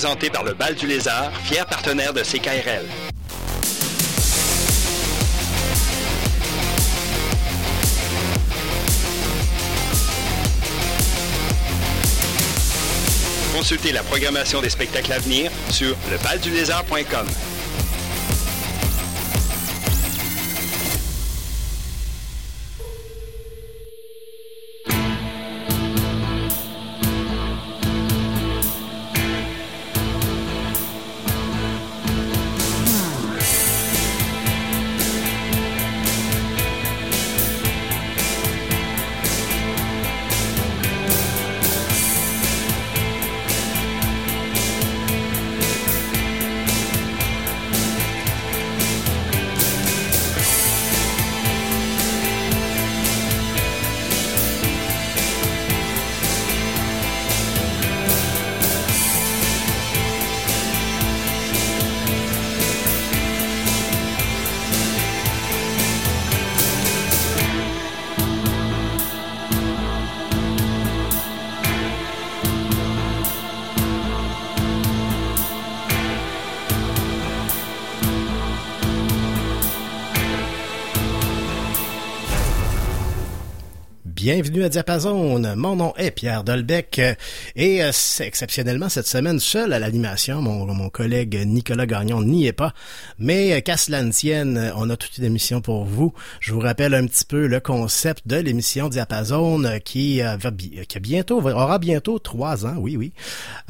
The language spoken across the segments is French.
Présenté par le Bal du Lézard, fier partenaire de CKRL. Consultez la programmation des spectacles à venir sur lebaldulézard.com. Bienvenue à Diapason. Mon nom est Pierre Dolbec et euh, c'est exceptionnellement cette semaine seul à l'animation. Mon, mon collègue Nicolas Gagnon n'y est pas. Mais euh, qu'à cela ne tienne, on a toute une émission pour vous. Je vous rappelle un petit peu le concept de l'émission Diapason qui, euh, va, qui bientôt aura bientôt trois ans. Oui, oui.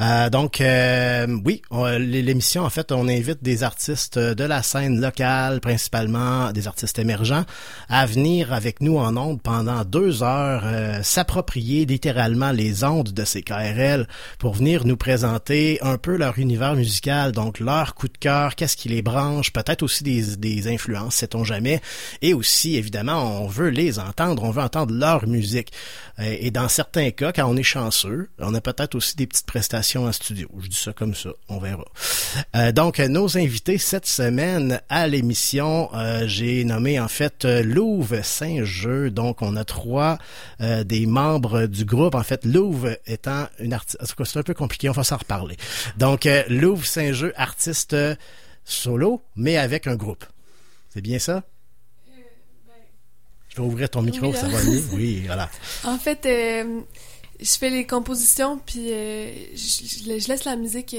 Euh, donc, oui, l'émission, en fait, on invite des artistes de la scène locale, principalement des artistes émergents, à venir avec nous en ondes pendant deux heures euh, s'approprier littéralement les ondes de ces KRL pour venir nous présenter un peu leur univers musical, donc leur coup de cœur, qu'est-ce qui les branche, peut-être aussi des, des influences, sait-on jamais, et aussi évidemment on veut les entendre, on veut entendre leur musique. Euh, et dans certains cas, quand on est chanceux, on a peut-être aussi des petites prestations en studio. Je dis ça comme ça, on verra. Euh, donc nos invités cette semaine à l'émission, j'ai nommé en fait Louve Saint-Jeu, donc on a trois euh, des membres du groupe. En fait, Louvre étant une artiste... C'est un peu compliqué, on va s'en reparler. Donc, euh, Louvre Saint-Jeu, artiste solo, mais avec un groupe. C'est bien ça? Je vais ouvrir ton micro, ça va mieux? Oui, voilà. En fait, euh, je fais les compositions, puis je, laisse la musique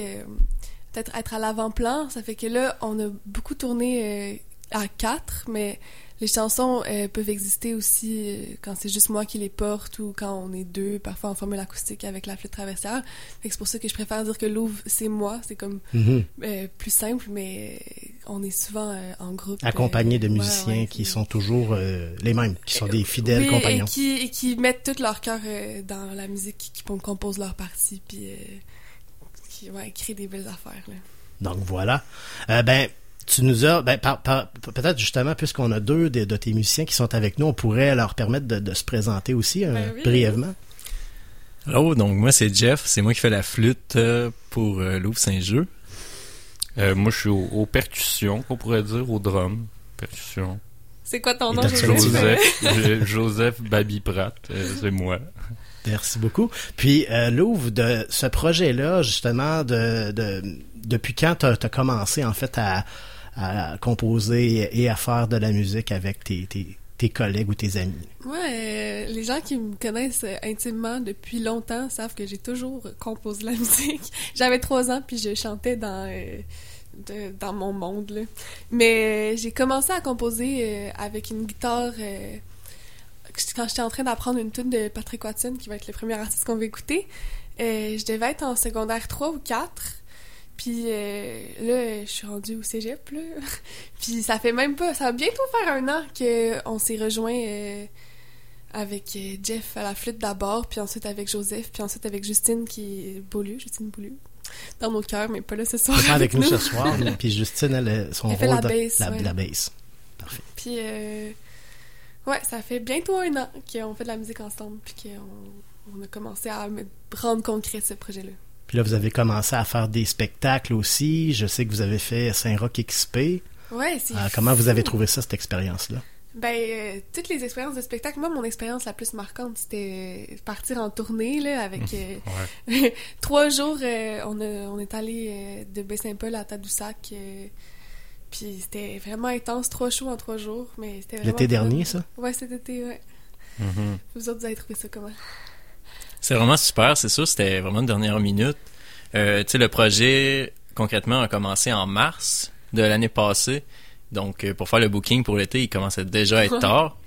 peut-être être à l'avant-plan. Ça fait que là, on a beaucoup tourné à quatre, mais les chansons euh, peuvent exister aussi euh, quand c'est juste moi qui les porte ou quand on est deux, parfois en formule acoustique avec la flûte traversière. C'est pour ça que je préfère dire que Louvre, c'est moi. C'est comme mm-hmm. euh, plus simple, mais on est souvent en groupe. Accompagné de musiciens qui sont toujours les mêmes, qui sont des fidèles compagnons. Et qui, et qui mettent tout leur cœur dans la musique, qui, composent leur partie, puis qui ouais, créent des belles affaires. Donc voilà. ben, tu nous as, ben, peut-être justement, puisqu'on a deux de, tes musiciens qui sont avec nous, on pourrait leur permettre de, se présenter aussi euh, ben brièvement. Hello, donc moi c'est Jeff, c'est moi qui fais la flûte euh, pour euh, Louvre Saint-Jeu. moi je suis aux, percussions, qu'on pourrait dire, au drum, percussion. C'est quoi ton nom, Joseph? Joseph Babi Pratt, c'est moi. Merci beaucoup. Puis Louvre, de ce projet-là, justement, de, depuis quand tu as, commencé en fait à, à composer et à faire de la musique avec tes, tes, collègues ou tes amis? Ouais, euh, les gens qui me connaissent intimement depuis longtemps savent que j'ai toujours composé la musique. J'avais trois ans puis je chantais dans euh, dans mon monde là. Mais euh, j'ai commencé à composer avec une guitare quand j'étais en train d'apprendre une tune de Patrick Watson qui va être le premier artiste qu'on va écouter. je devais être en secondaire 3 ou 4 puis euh, là, je suis rendue au cégep, là. puis ça fait même pas... Ça va bientôt faire un an qu'on s'est rejoint euh, avec euh, Jeff à la flûte d'abord, puis ensuite avec Joseph, puis ensuite avec Justine qui est Beaulieu, Justine Beaulieu. Dans mon cœur, mais pas là ce soir. Pas avec, nous, ce soir, puis Justine, elle, son elle rôle la bass, la, la bass. Parfait. Puis, ouais, ça fait bientôt un an qu'on fait de la musique ensemble, puis qu'on on a commencé à rendre concret ce projet-là. Puis là, vous avez commencé à faire des spectacles aussi. Je sais que vous avez fait Saint-Roch XP. Ouais, c'est. Euh, comment vous avez trouvé ça, cette expérience-là? Ben, euh, toutes les expériences de spectacle, moi, mon expérience la plus marquante, c'était partir en tournée, là, avec euh, trois jours, euh, on, a- on est allé euh, de Baie-Saint-Paul à Tadoussac, euh, puis c'était vraiment intense, trois shows en trois jours, mais c'était L'été dernier, ça? Ouais, cet été, ouais. Mhm. Vous autres, vous avez trouvé ça comment? C'est vraiment super, c'est sûr, c'était vraiment une dernière minute. Euh, tu sais, le projet, concrètement, a commencé en mars de l'année passée. Donc, euh, pour faire le booking pour l'été, il commençait déjà à être tard.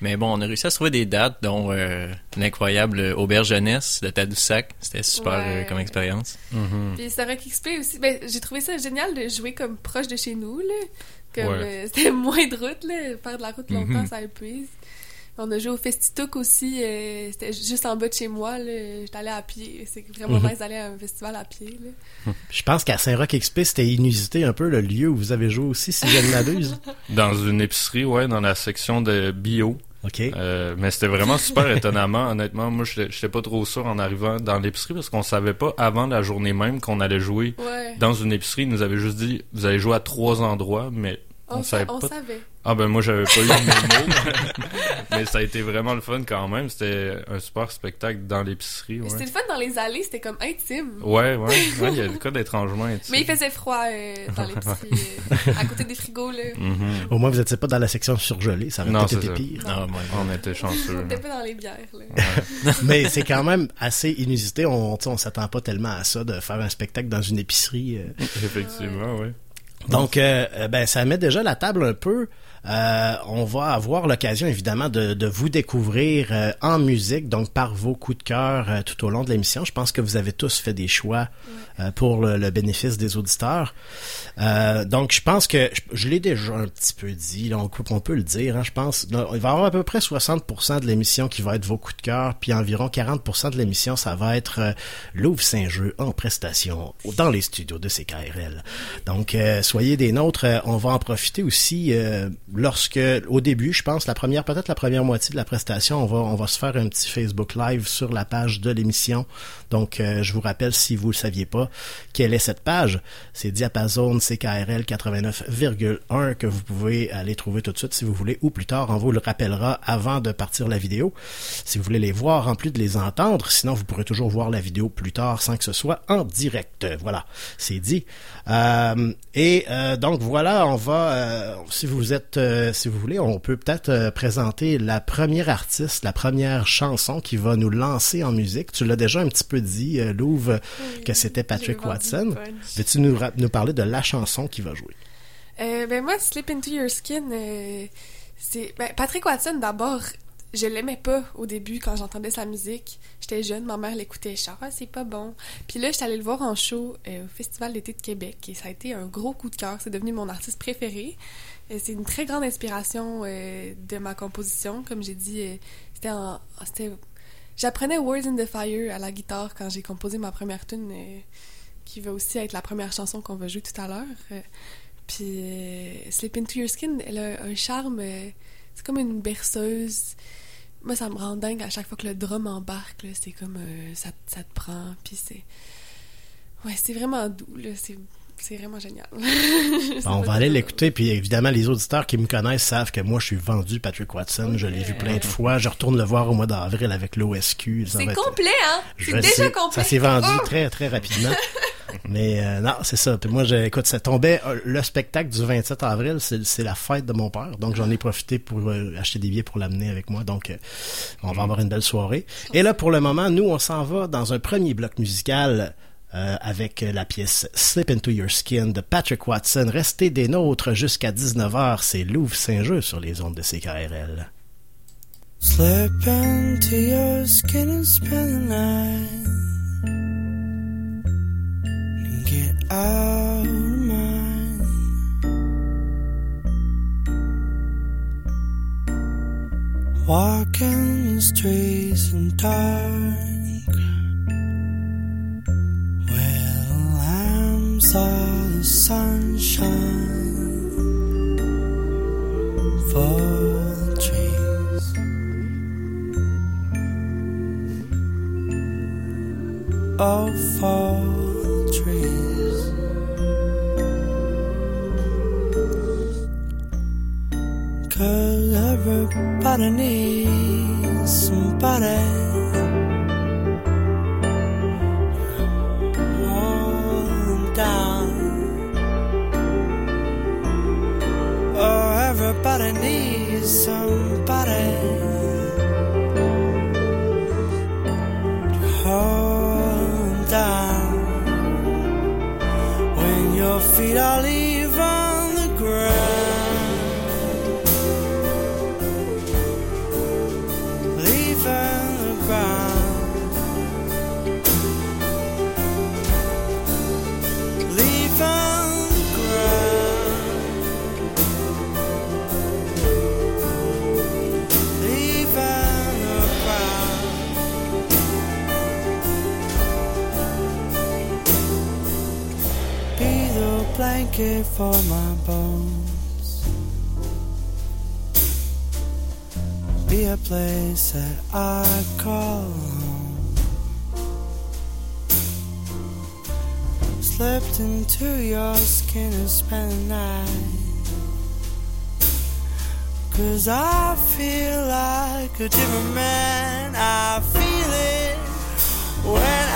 Mais bon, on a réussi à se trouver des dates, dont euh, l'incroyable Auberge Jeunesse de Tadoussac. C'était super Ouais. euh, comme expérience. Hmm. Puis XP aussi, ben, j'ai trouvé ça génial de jouer comme proche de chez nous, là. Comme, Ouais. euh, c'était moins de route, là. Faire de la route longtemps, Mhm. ça épuise. On a joué au Festituk aussi, euh, c'était juste en bas de chez moi, là. J'étais allée à pied. C'est vraiment nice d'aller à un festival à pied, là. Je pense qu'à Saint-Roch XP, c'était inusité un peu le lieu où vous avez joué aussi, si je ne m'abuse. Dans une épicerie, ouais, dans la section de bio. OK. Euh, mais c'était vraiment super étonnamment. Honnêtement, moi, j'étais j'étais pas trop sûr en arrivant dans l'épicerie parce qu'on savait pas avant la journée même qu'on allait jouer Ouais. dans une épicerie. Ils nous avaient juste dit, vous allez jouer à trois endroits, mais on, On, savait sa- on pas. savait. Ah ben moi j'avais pas eu le mémo, mais ça a été vraiment le fun quand même. C'était un super spectacle dans l'épicerie. Ouais. C'était le fun dans les allées, c'était comme intime. ouais, ouais, ouais, il y a du cas d'étrangement intime. Mais il faisait froid euh, dans l'épicerie, euh, à côté des frigos, là. Mhm. Au moins, vous n'étiez pas dans la section surgelée, ça aurait Non, été pire. Ah, ouais, on était chanceux. On était là. pas dans les bières, là. Mais c'est quand même assez inusité. On, on s'attend pas tellement à ça de faire un spectacle dans une épicerie. euh. Effectivement, oui. Donc, euh, euh, ben, ça met déjà la table un peu. Euh, on va avoir l'occasion, évidemment, de, de vous découvrir euh, en musique, donc par vos coups de cœur euh, tout au long de l'émission. Je pense que vous avez tous fait des choix euh, pour le, le bénéfice des auditeurs. Euh, donc, je pense que je, je l'ai déjà un petit peu dit, là, on, on peut le dire. hein, je pense, là, il va y avoir à peu près 60% de l'émission qui va être vos coups de cœur, puis environ 40% de l'émission, ça va être euh, Louvre Saint-Jeu en prestation dans les studios de CKRL. Donc, euh, soyez des nôtres. Euh, on va en profiter aussi euh, lorsque, au début, je pense, la première, peut-être la première moitié de la prestation, on va, on va se faire un petit Facebook Live sur la page de l'émission. Donc, euh, je vous rappelle, si vous le saviez pas, quelle est cette page? C'est Diapason CKRL 89,1 que vous pouvez aller trouver tout de suite si vous voulez, ou plus tard, on vous le rappellera avant de partir la vidéo. Si vous voulez les voir en plus de les entendre, sinon vous pourrez toujours voir la vidéo plus tard sans que ce soit en direct. Voilà, c'est dit. Euh, et euh, donc voilà, on va, euh, si vous êtes, euh, si vous voulez, on peut peut-être euh, présenter la première artiste, la première chanson qui va nous lancer en musique. Tu l'as déjà un petit peu dit, euh, Louve, que c'était Patrick Watson. Veux-tu nous, nous parler de la chanson qui va jouer? Ben moi, Slip Into Your Skin, c'est... Ben, Patrick Watson, d'abord, je l'aimais pas au début quand j'entendais sa musique. J'étais jeune, ma mère l'écoutait, je ah, c'est pas bon. Puis là, j'étais allée le voir en show euh, au Festival d'été de Québec et ça a été un gros coup de cœur. C'est devenu mon artiste préféré. Euh, c'est une très grande inspiration euh, de ma composition. Comme j'ai dit, euh, c'était en... C'était... J'apprenais Words in the Fire à la guitare quand j'ai composé ma première tune qui va aussi être la première chanson qu'on va jouer tout à l'heure. Puis Slip Into Your Skin, elle a un charme, c'est comme une berceuse. Moi, ça me rend dingue à chaque fois que le drum embarque, c'est comme ça, ça te prend, puis c'est... Ouais, c'est vraiment doux, c'est vraiment génial. Bon, on va aller l'écouter, puis évidemment, les auditeurs qui me connaissent savent que moi, je suis vendu Patrick Watson. Je l'ai vu plein de fois. Je retourne le voir au mois d'avril avec l'OSQ. C'est complet, hein? Je C'est déjà sais. complet. Ça s'est vendu Oh! très, très rapidement. Mais euh, non, c'est ça. Puis moi, je, écoute, ça tombait euh, le spectacle du 27 avril, c'est c'est la fête de mon père. Donc j'en ai profité pour euh, acheter des billets pour l'amener avec moi. Donc euh, on va avoir une belle soirée. Et là, pour le moment, nous, on s'en va dans un premier bloc musical. Euh, avec la pièce Slip Into Your Skin de Patrick Watson. Restez des nôtres jusqu'à 19h. C'est Louvre Saint-Jeu sur les ondes de CKRL. Slip into your skin and spend the night. And get out of mine. Walking the streets in dark. Well, I'm sorry, sunshine the trees. Oh, for trees. Everybody needs somebody. down. Oh, everybody needs somebody to hold down when your feet are leaving. for my bones. Be a place that I call home. Slipped into your skin and spent the night. Cause I feel like a different man. I feel it when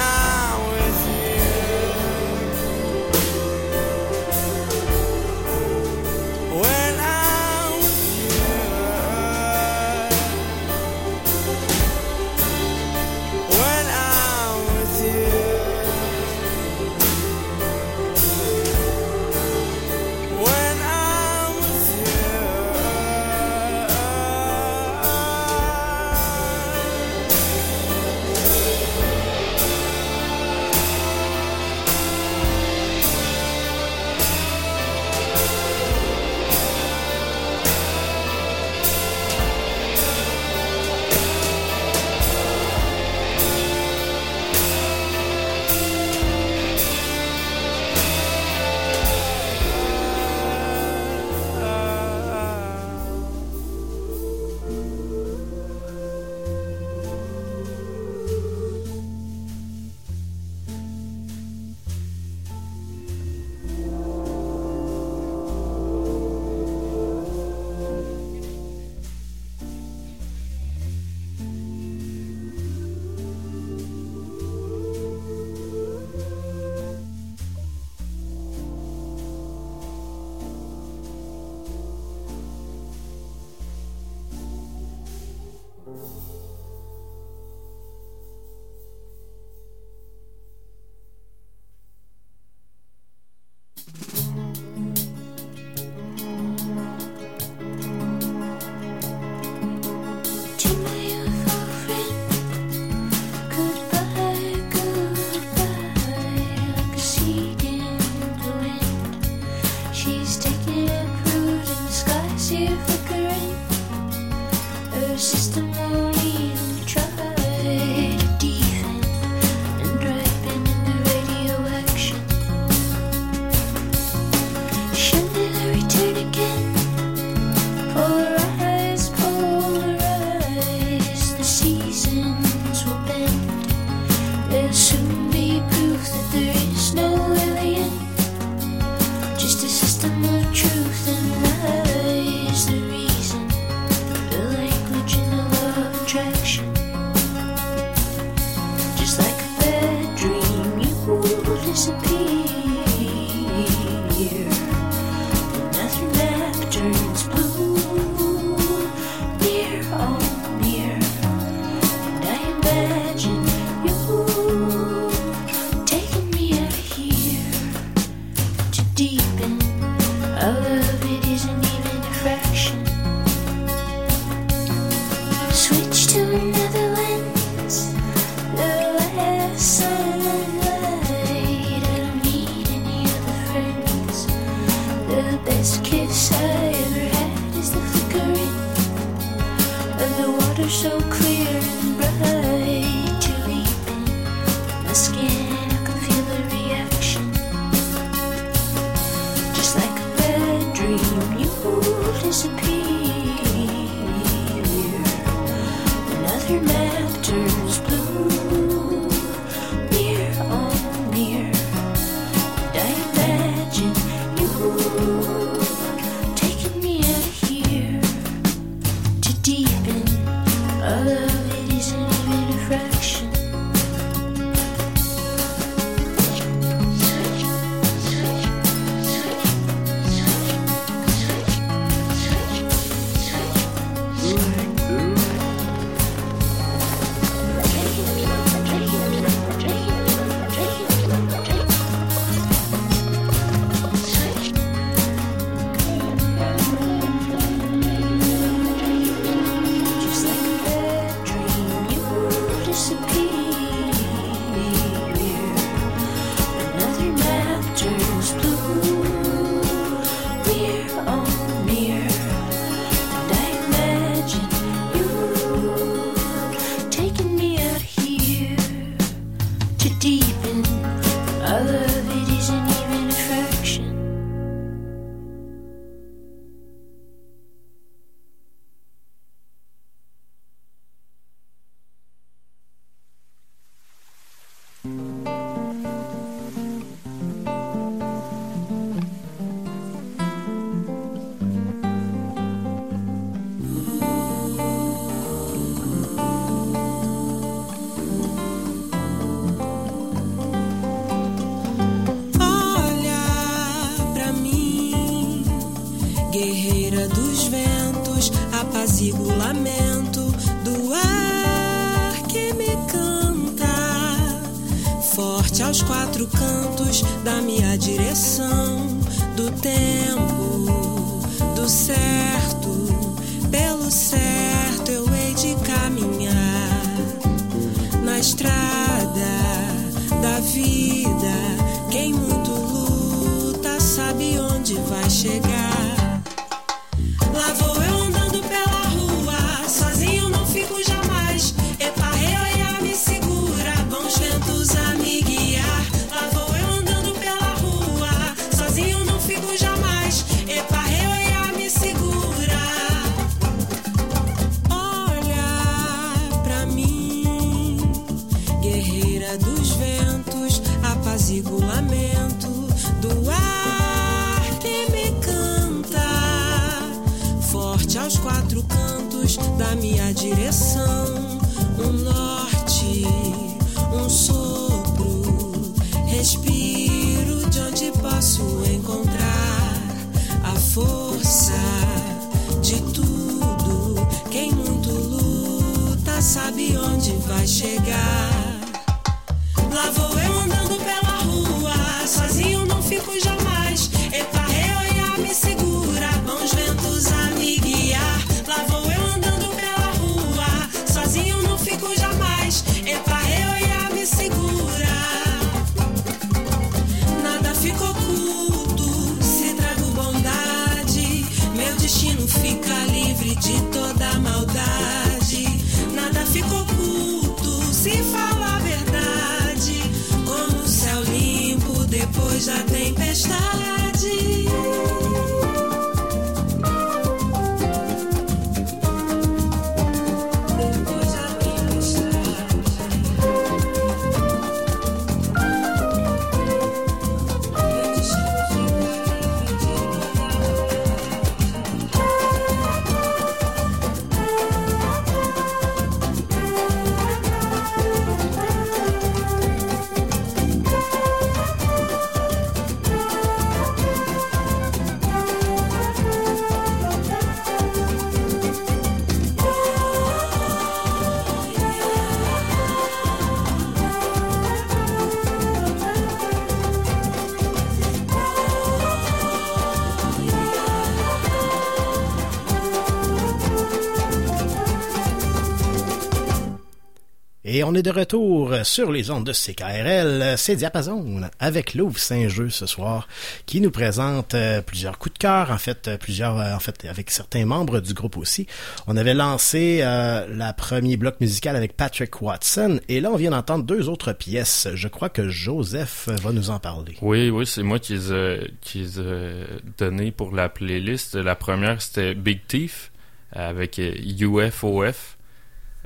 Et on est de retour sur les ondes de CKRL, c'est Diapason, avec Louvre Saint-Jeu ce soir, qui nous présente euh, plusieurs coups de cœur, en fait, euh, plusieurs, euh, en fait, avec certains membres du groupe aussi. On avait lancé euh, la premier bloc musical avec Patrick Watson, et là on vient d'entendre deux autres pièces. Je crois que Joseph va nous en parler. Oui, oui, c'est moi qui les ai, donné pour la playlist. La première, c'était Big Thief avec UFOF.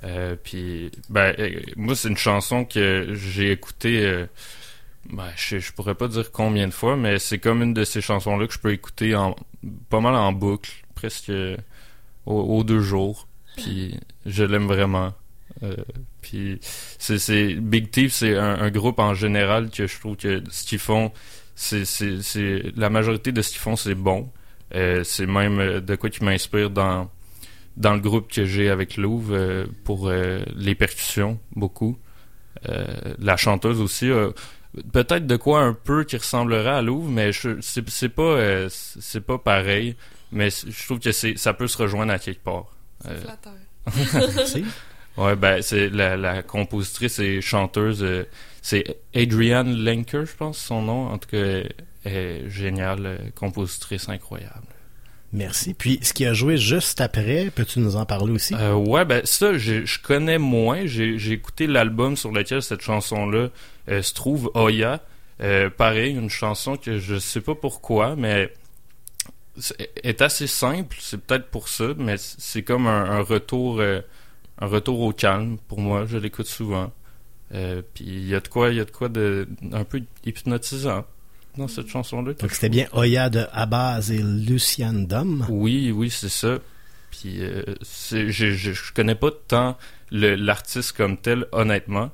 Euh, ben, euh, moi, c'est une chanson que j'ai écoutée, euh, ben, je, pourrais pas dire combien de fois, mais c'est comme une de ces chansons-là que je peux écouter en, pas mal en boucle, presque aux, aux deux jours. Puis, je l'aime vraiment. Puis, c'est, Big Thief, c'est un, un groupe en général que je trouve que ce qu'ils font, c'est, c'est, la majorité de ce qu'ils font, c'est bon. C'est même de quoi qui m'inspire dans, dans le groupe que j'ai avec Louvre euh, pour euh, les percussions, beaucoup. Euh, la chanteuse aussi, euh, peut-être de quoi un peu qui ressemblerait à Louvre, mais je, c'est, c'est pas euh, c'est pas pareil. Mais je trouve que c'est ça peut se rejoindre à quelque part. Euh, Flatteur. Merci. Ouais, ben c'est la, la compositrice et chanteuse, euh, c'est Adrienne Lenker, je pense son nom. En tout cas, elle est géniale, euh, compositrice incroyable. Merci. Puis, ce qui a joué juste après, peux-tu nous en parler aussi? Euh, ouais, ben ça, je, connais moins. J'ai écouté l'album sur lequel cette chanson-là euh, se trouve, Oya. Euh, pareil, une chanson que je sais pas pourquoi, mais est assez simple. C'est peut-être pour ça, mais c'est comme un, retour, euh, un retour au calme pour moi. Je l'écoute souvent. Puis il y a de quoi, il y a de quoi de un peu hypnotisant dans cette chanson-là. Donc, c'était bien Oya de Abaz et Luciane Dom. oui, oui, c'est ça. Puis euh, je, je, je connais pas tant l'artiste comme tel, honnêtement,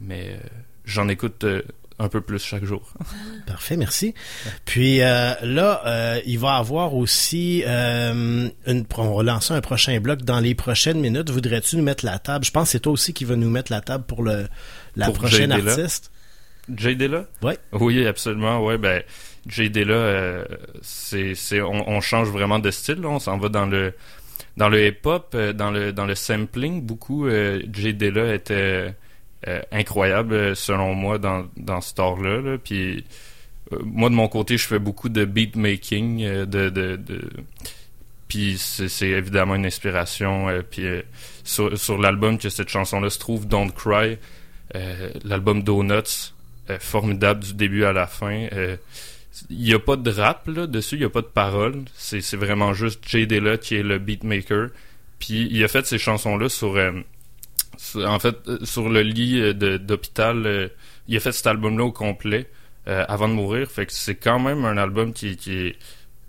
mais euh, j'en écoute euh, un peu plus chaque jour. Parfait, merci. Puis euh, là, euh, il va avoir aussi euh, une, on va lancer un prochain bloc dans les prochaines minutes. Voudrais-tu nous mettre la table? Je pense que c'est toi aussi qui va nous mettre la table pour le la Pour prochaine artiste. Jay Dilla? Ouais. Oui, absolument. Ouais, ben Jay Dilla, euh, c'est, c'est, on, on change vraiment de style. Là. On s'en va dans le dans le hip-hop, euh, dans le dans le sampling. Beaucoup, euh, Jay Dilla était euh, incroyable euh, selon moi dans dans ce art-là. Là. Puis moi de mon côté, je fais beaucoup de beat making, de de, de... puis c'est, c'est évidemment une inspiration. euh, puis euh, sur sur l'album que cette chanson-là se trouve, Don't Cry, euh, l'album Donuts, formidable du début à la fin. Euh, Il n'y a pas de rap là, dessus, il n'y a pas de paroles. C'est, c'est vraiment juste Jay Dilla qui est le beatmaker. Puis il a fait ces chansons-là sur, euh, sur- en fait, euh, sur le lit euh, d'hôpital. euh, il a fait cet album-là au complet euh, avant de mourir. Fait que c'est quand même un album qui, est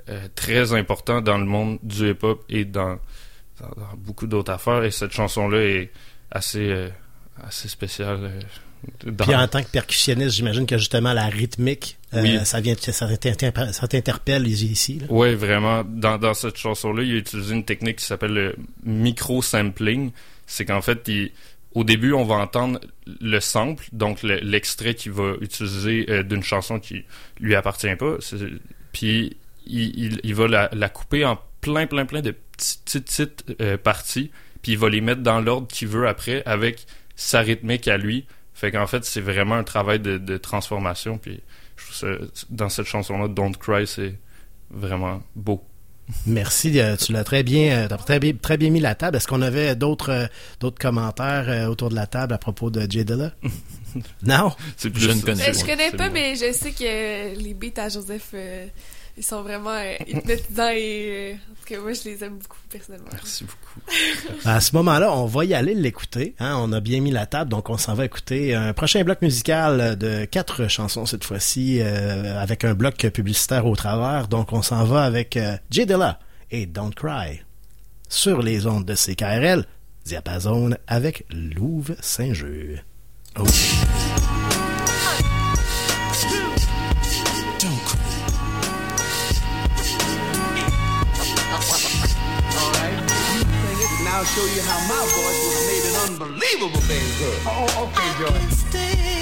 euh, très important dans le monde du hip-hop et dans, dans, beaucoup d'autres affaires. Et cette chanson-là est assez, euh, assez spéciale. Dans- Puis en tant que percussionniste, j'imagine que justement la rythmique, euh, Oui. ça vient, ça t'inter- ça t'interpelle ici. Là. Ouais, vraiment. Dans, dans cette chanson-là, il a utilisé une technique qui s'appelle le micro-sampling. C'est qu'en fait, il- au début, on va entendre le sample, donc le- l'extrait qu'il va utiliser euh, d'une chanson qui lui appartient pas. Puis il, il- il va la, la couper en plein, plein, plein de petites, petites, petites euh, parties. Puis il va les mettre dans l'ordre qu'il veut après avec sa rythmique à lui. Fait qu'en fait, c'est vraiment un travail de, de transformation. Puis je trouve ça, dans cette chanson-là, Don't Cry, c'est vraiment beau. Merci, euh, tu l'as très bien, euh, t'as très bien, très bien mis la table. Est-ce qu'on avait d'autres, euh, d'autres commentaires autour de la table à propos de Jay Dilla? non? C'est Je ne connais Euh, Ouais, je connais pas, mais je sais que les beats à Joseph, euh, ils sont vraiment euh, hypnotisants et euh, en tout cas, moi, je les aime beaucoup personnellement. Merci beaucoup. À ce moment-là, on va y aller l'écouter. Hein? On a bien mis la table, donc on s'en va écouter un prochain bloc musical de quatre chansons cette fois-ci, euh, avec un bloc publicitaire au travers. Donc on s'en va avec euh, Jay Dilla et Don't Cry sur les ondes de CKRL, Diapason avec Louve Saint-Jeu. Oh. Show you how my voice was made an unbelievable thing good. Oh, okay, Joy.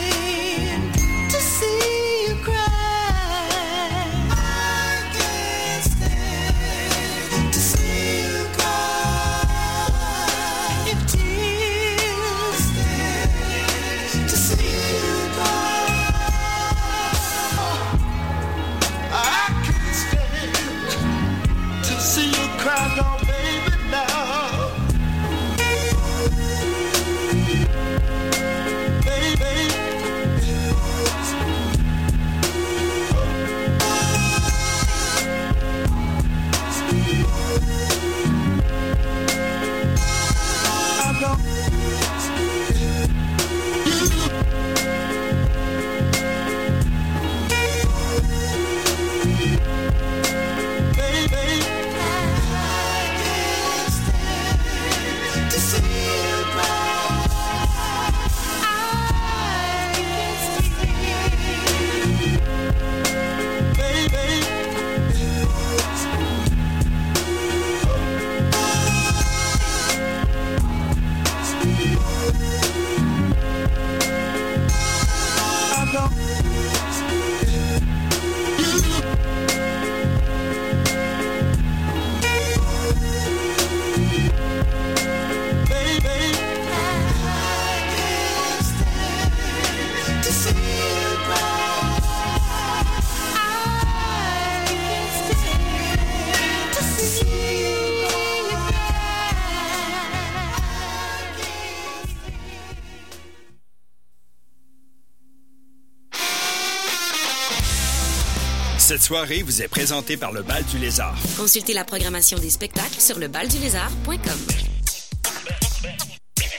Soirée vous est présentée par le Bal du Lézard. Consultez la programmation des spectacles sur le baldulézard.com.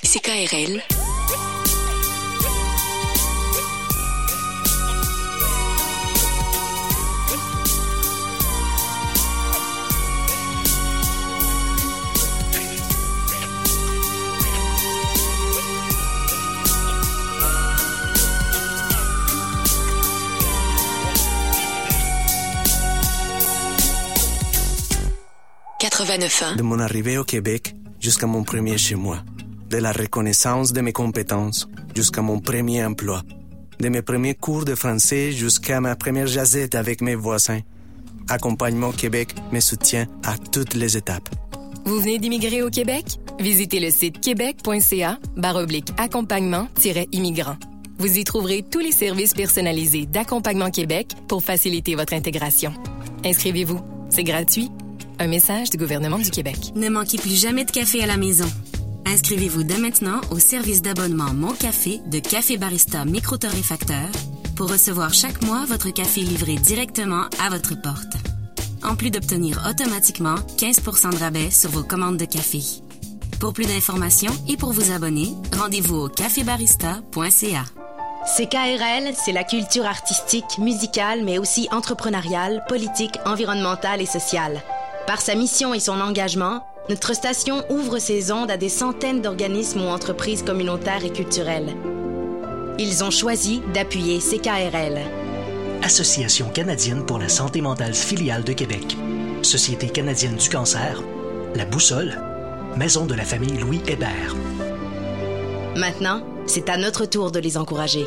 CKRL 89.1. De mon arrivée au Québec jusqu'à mon premier chez moi. De la reconnaissance de mes compétences jusqu'à mon premier emploi. De mes premiers cours de français jusqu'à ma première jazette avec mes voisins. Accompagnement Québec me soutient à toutes les étapes. Vous venez d'immigrer au Québec? Visitez le site québec.ca baroblique accompagnement-immigrant. Vous y trouverez tous les services personnalisés d'Accompagnement Québec pour faciliter votre intégration. Inscrivez-vous. C'est gratuit. Un message du gouvernement du Québec. Ne manquez plus jamais de café à la maison. Inscrivez-vous dès maintenant au service d'abonnement Mon Café de Café Barista Micro-Torréfacteur pour recevoir chaque mois votre café livré directement à votre porte. En plus d'obtenir automatiquement 15% de rabais sur vos commandes de café. Pour plus d'informations et pour vous abonner, rendez-vous au cafébarista.ca. CKRL, c'est la culture artistique, musicale, mais aussi entrepreneuriale, politique, environnementale et sociale. Par sa mission et son engagement, notre station ouvre ses ondes à des centaines d'organismes ou entreprises communautaires et culturelles. Ils ont choisi d'appuyer CKRL. Association canadienne pour la santé mentale filiale de Québec. Société canadienne du cancer. La Boussole. Maison de la famille Louis Hébert. Maintenant, c'est à notre tour de les encourager.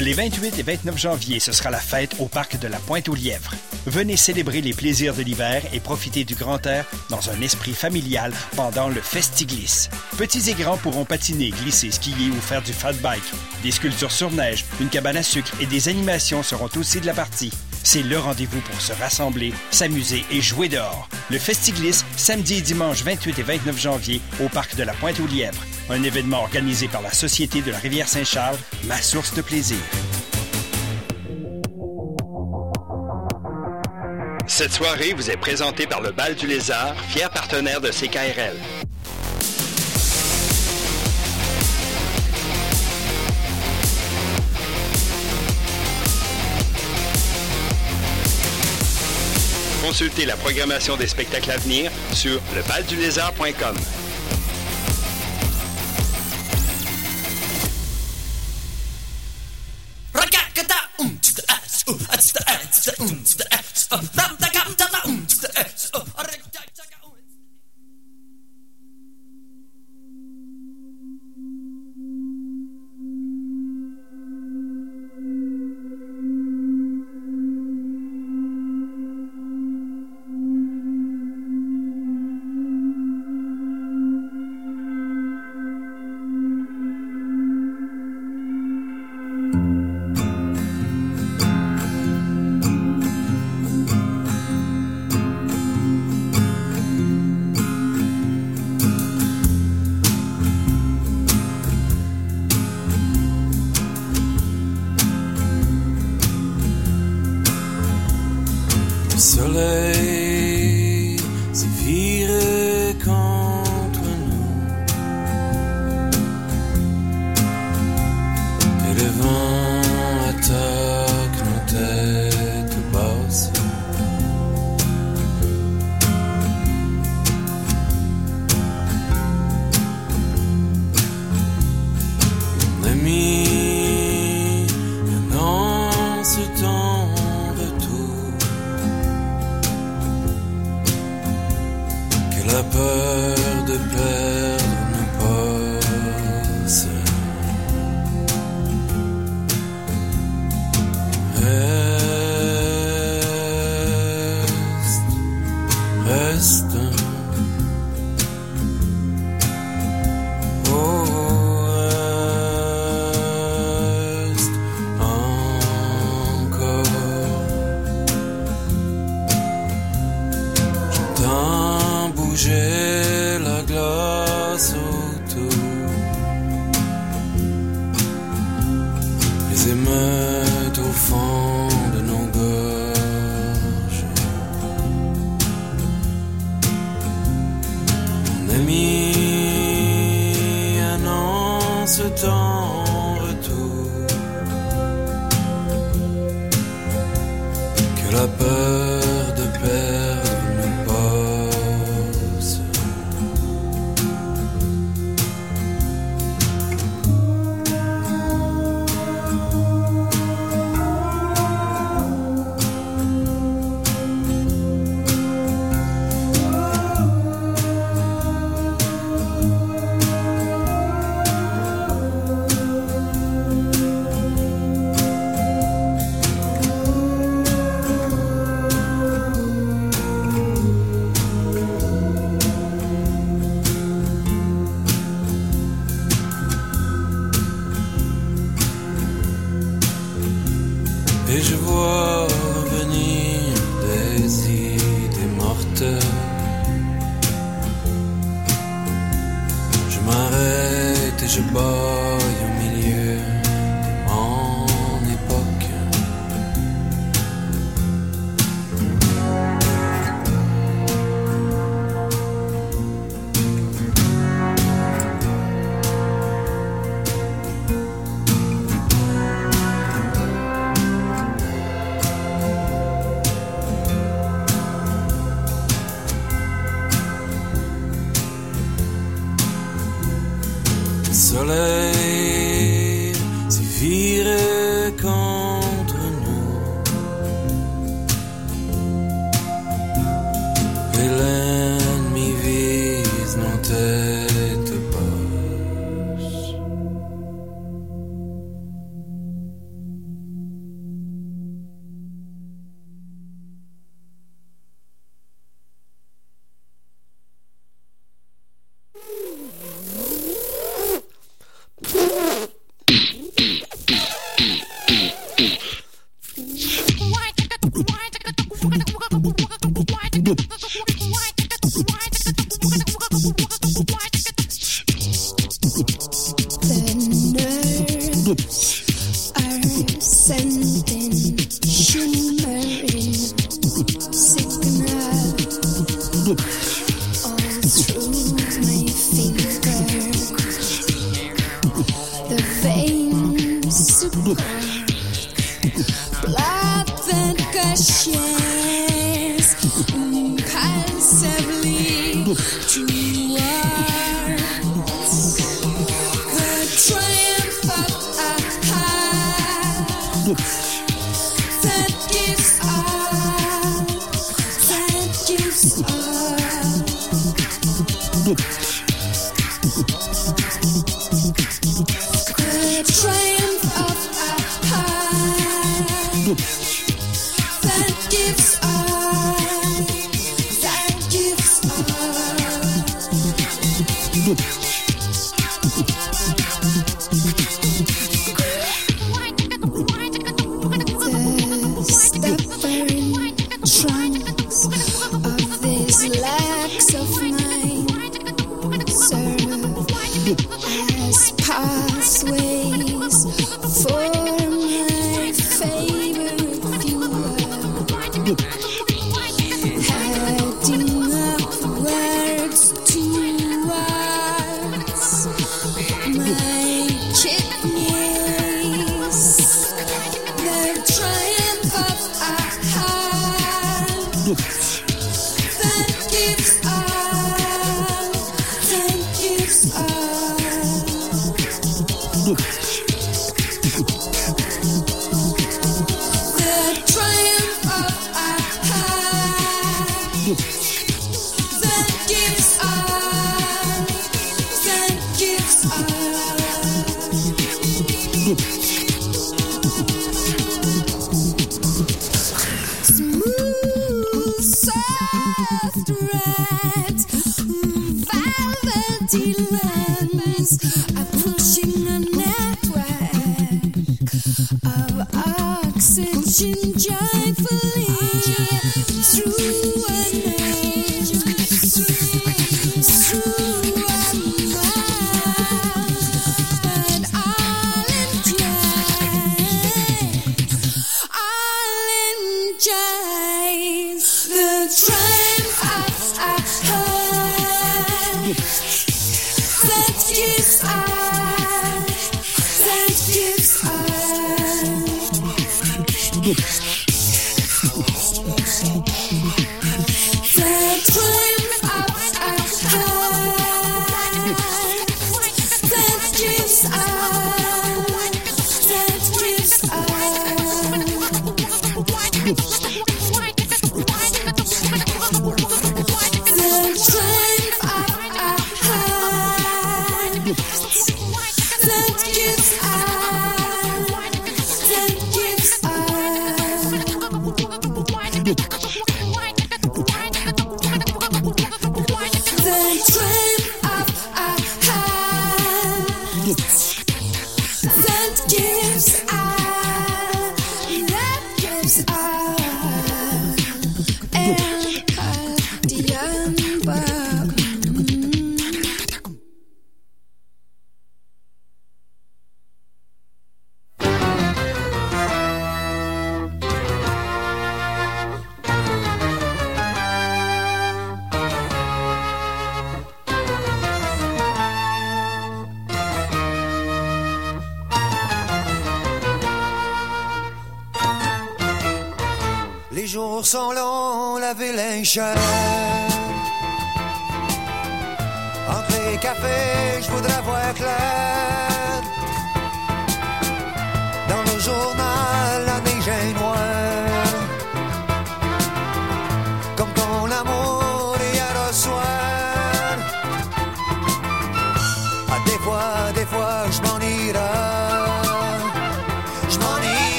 Les 28 et 29 janvier, ce sera la fête au parc de la Pointe-aux-Lièvres. Venez célébrer les plaisirs de l'hiver et profiter du grand air dans un esprit familial pendant le Festiglisse. Petits et grands pourront patiner, glisser, skier ou faire du fat bike. Des sculptures sur neige, une cabane à sucre et des animations seront aussi de la partie. C'est le rendez-vous pour se rassembler, s'amuser et jouer dehors. Le Festiglisse, samedi et dimanche 28 et 29 janvier, au parc de la Pointe-aux-Lièvres. Un événement organisé par la Société de la Rivière Saint-Charles, ma source de plaisir. Cette soirée vous est présentée par le Bal du Lézard, fier partenaire de CKRL. Consultez la programmation des spectacles à venir sur lebaldulézard.com. ooh, that's the, that's the, ooh, the, that's the,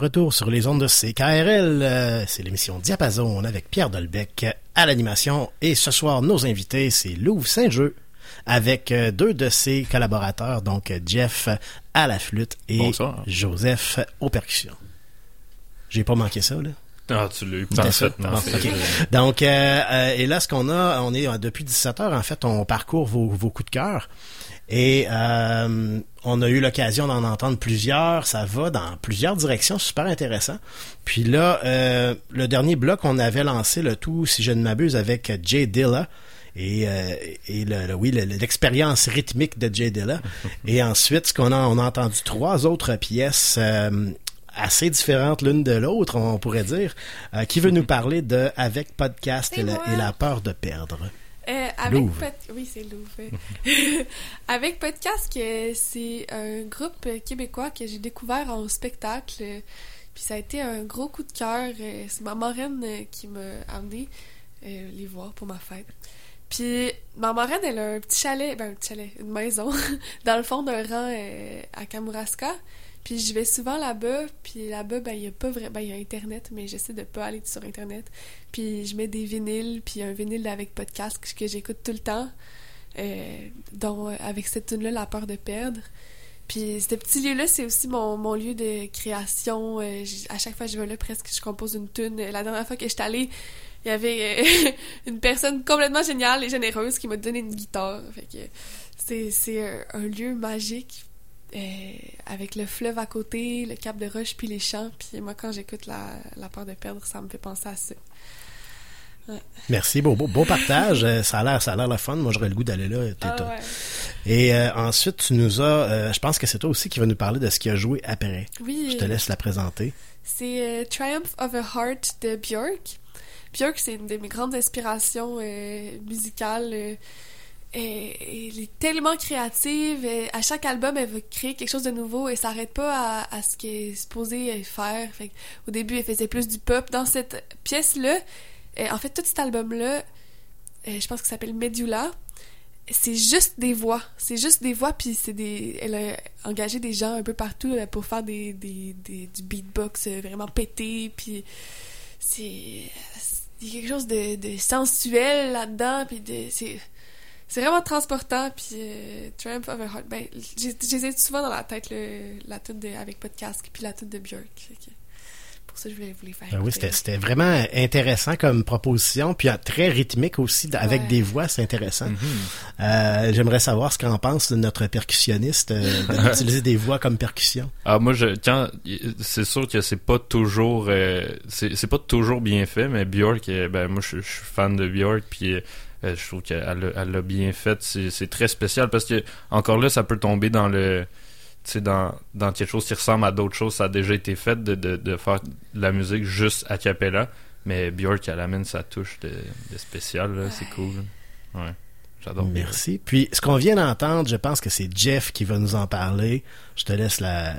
retour sur les ondes de CKRL. Euh, c'est l'émission Diapason avec Pierre Dolbec à l'animation. Et ce soir, nos invités, c'est Louvre Saint-Jeu avec euh, deux de ses collaborateurs, donc Jeff à la flûte et Joseph aux percussions. J'ai pas manqué ça, là? Ah, tu l'as eu parfaitement. Bon, C'est- ok. Donc, euh, euh, et là, ce qu'on a, on est euh, depuis 17 heures, en fait, on parcourt vos, vos coups de cœur. Et euh, on a eu l'occasion d'en entendre plusieurs. Ça va dans plusieurs directions, super intéressant. Puis là, euh, le dernier bloc, on avait lancé le tout, si je ne m'abuse, avec Jay Dilla. Et, euh, et le, le- oui, le- l'expérience rythmique de Jay Dilla. et ensuite, ce qu'on a, on a entendu trois autres pièces euh, assez différentes l'une de l'autre, on pourrait dire. Euh, qui veut nous parler de Avec Podcast et la, et la peur de perdre? Euh, avec Oui, c'est Louvre. avec Podcast, que c'est un groupe québécois que j'ai découvert en spectacle. Puis ça a été un gros coup de cœur. euh, C'est ma marraine euh, qui m'a amené euh, les voir pour ma fête. Puis ma marraine, elle a un petit chalet, ben un petit chalet, une maison, dans le fond d'un rang euh, à Kamouraska. Puis je vais souvent là-bas, puis là-bas, ben il y a pas vrai, il y a Internet, mais j'essaie de pas aller sur Internet. Puis je mets des vinyles, puis un vinyle avec podcast que, j'écoute tout le temps, euh, dont euh, avec cette tune-là, La peur de perdre. Puis ce petit lieu-là, c'est aussi mon, mon lieu de création. Euh, à chaque fois que je vais là, presque, je compose une tune. La dernière fois que j'étais allée, il y avait euh, une personne complètement géniale et généreuse qui m'a donné une guitare. Fait que c'est, un lieu magique euh, avec le fleuve à côté, le cap de roche puis les champs. Puis moi, quand j'écoute la, la peur de perdre, ça me fait penser à ça. Ouais. Merci, beau, beau, beau partage. Euh, ça a l'air, ça a l'air le fun. Moi, j'aurais le goût d'aller là. Ah ouais. Et euh, ensuite, tu nous as, euh, je pense que c'est toi aussi qui va nous parler de ce qui a joué après. Oui. Je te laisse la présenter. C'est Triumph of a Heart de Björk. Björk, c'est une de mes grandes inspirations musicales. Elle est tellement créative. et à chaque album, elle va créer quelque chose de nouveau et s'arrête pas à, ce qu'elle est supposée faire. Au début, elle faisait plus du pop. Dans cette pièce-là, euh, en fait, tout cet album-là, euh, je pense qu'il s'appelle Medulla. C'est juste des voix. C'est juste des voix, puis c'est des. Elle a engagé des gens un peu partout pour faire des, des, des- du beatbox euh, vraiment pété, puis c'est. Il y a quelque chose de, de sensuel là-dedans, puis de. C'est. C'est vraiment transportant, puis euh, Triumph of a Heart. Ben, j'ai j'ai les ai souvent dans la tête, le, la tune de, avec podcast, puis la tune de Björk. Que pour ça, je voulais vous les faire. Ah oui, c'était, c'était vraiment intéressant comme proposition, puis euh, très rythmique aussi, avec Ouais. des voix, c'est intéressant. Euh, j'aimerais savoir ce qu'en pense notre percussionniste euh, d'utiliser des voix comme percussion. Ah moi je quand c'est sûr que c'est pas toujours euh, c'est c'est pas toujours bien fait mais Björk euh, ben moi je je suis fan de Björk puis euh, je trouve qu'elle l'a- elle l'a bien fait c'est c'est très spécial parce que encore là ça peut tomber dans le tu sais dans dans quelque chose qui ressemble à d'autres choses ça a déjà été fait de de, de faire de la musique juste a cappella mais Björk elle amène sa touche de, de spécial là c'est cool ouais j'adore. Merci. Puis, ce qu'on vient d'entendre, je pense que c'est Jeff qui va nous en parler. Je te laisse la,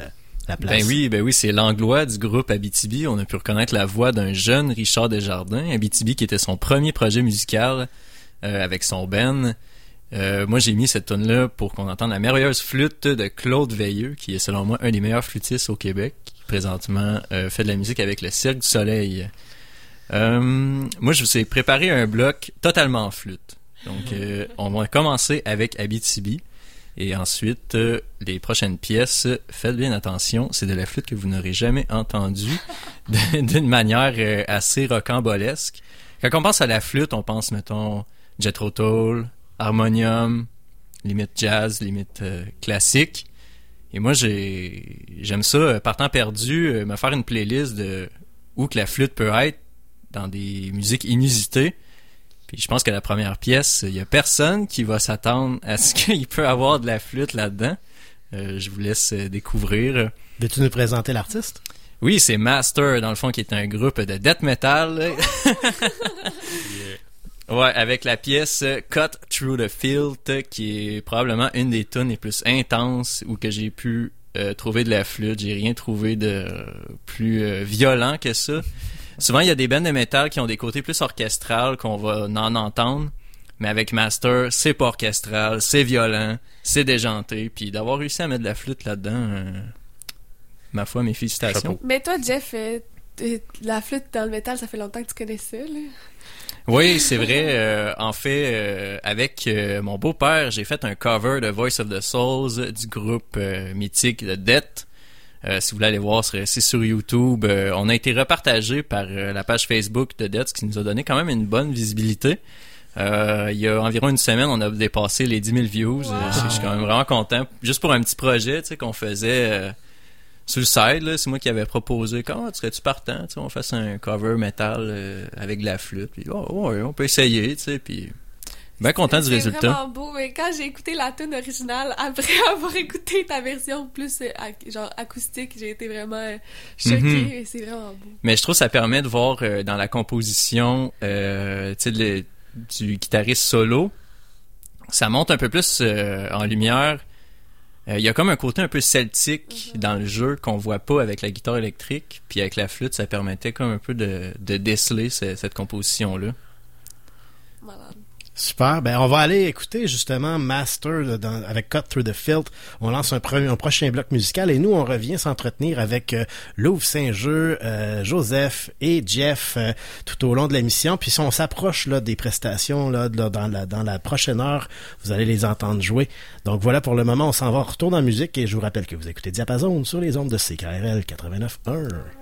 la place. Ben oui, ben oui, c'est l'anglois du groupe Abitibi. On a pu reconnaître la voix d'un jeune Richard Desjardins, Abitibi qui était son premier projet musical euh, avec son Ben. Euh, moi, j'ai mis cette tune là pour qu'on entende la merveilleuse flûte de Claude Veilleux, qui est selon moi un des meilleurs flûtistes au Québec, qui présentement euh, fait de la musique avec le Cirque du Soleil. Moi, je vous ai préparé un bloc totalement en flûte. Donc, on va commencer avec Abitibi. Et ensuite, les prochaines pièces, faites bien attention, c'est de la flûte que vous n'aurez jamais entendue d'une manière assez rocambolesque. Quand on pense à la flûte, on pense, mettons, Jethro Tull, harmonium, limite jazz, limite euh, classique. Et moi, j'ai j'aime ça, euh, par temps perdu, euh, me faire une playlist de où que la flûte peut être dans des musiques inusitées. Puis je pense que la première pièce, il y a personne qui va s'attendre à ce qu'il peut avoir de la flûte là-dedans. Euh, je vous laisse découvrir. Veux-tu nous présenter l'artiste? Oui, c'est Master, dans le fond, qui est un groupe de death metal. Ouais, avec la pièce Cut Through the Filth, qui est probablement une des tunes les plus intenses où que j'ai pu euh, trouver de la flûte. J'ai rien trouvé de plus euh, violent que ça. Souvent, il y a des bands de métal qui ont des côtés plus orchestrales qu'on va en entendre. Mais avec Master, c'est pas orchestral, c'est violent, c'est déjanté. Puis d'avoir réussi à mettre de la flûte là-dedans, euh, ma foi, mes félicitations. Mais toi, Jeff, euh, la flûte dans le métal, ça fait longtemps que tu connais ça, là. Oui, c'est vrai. euh, en fait, euh, avec euh, mon beau-père, j'ai fait un cover de Voice of the Souls du groupe mythique de Death. Si vous voulez aller voir, c'est sur YouTube. On a été repartagé par la page Facebook de Dead, ce qui nous a donné quand même une bonne visibilité. Il y a environ une semaine, on a dépassé les 10 000 views. Je, je suis quand même vraiment content. Juste pour un petit projet tu sais, qu'on faisait sur le side, c'est moi qui avais proposé comment serais-tu partant, tu sais, on fasse un cover métal euh, avec de la flûte. Puis, oh, on peut essayer, tu sais, puis bien content du C'est résultat. vraiment beau, mais quand j'ai écouté la tune originale, après avoir écouté ta version plus euh, genre acoustique, j'ai été vraiment euh, choquée. Mhm. et C'est vraiment beau. Mais je trouve que ça permet de voir euh, dans la composition tu sais, du guitariste solo, ça monte un peu plus en lumière. Euh, Il y a comme un côté un peu celtique dans le jeu qu'on voit pas avec la guitare électrique, puis avec la flûte, ça permettait comme un peu de, de déceler ce- cette composition-là. Super. Ben, on va aller écouter justement Master avec Cut Through the Filth. On lance un, prochain bloc musical et nous, on revient s'entretenir avec euh, Louvre Saint-Jeu, euh, Joseph et Jeff euh, tout au long de l'émission. Puis si on s'approche là des prestations là, dans, la, prochaine heure, vous allez les entendre jouer. Donc voilà pour le moment, on s'en va en retour en musique et je vous rappelle que vous écoutez Diapason sur les ondes de CKRL 89.1.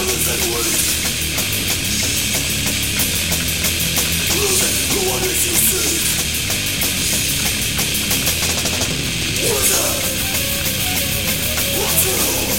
violence and the one that you seek. what's Water.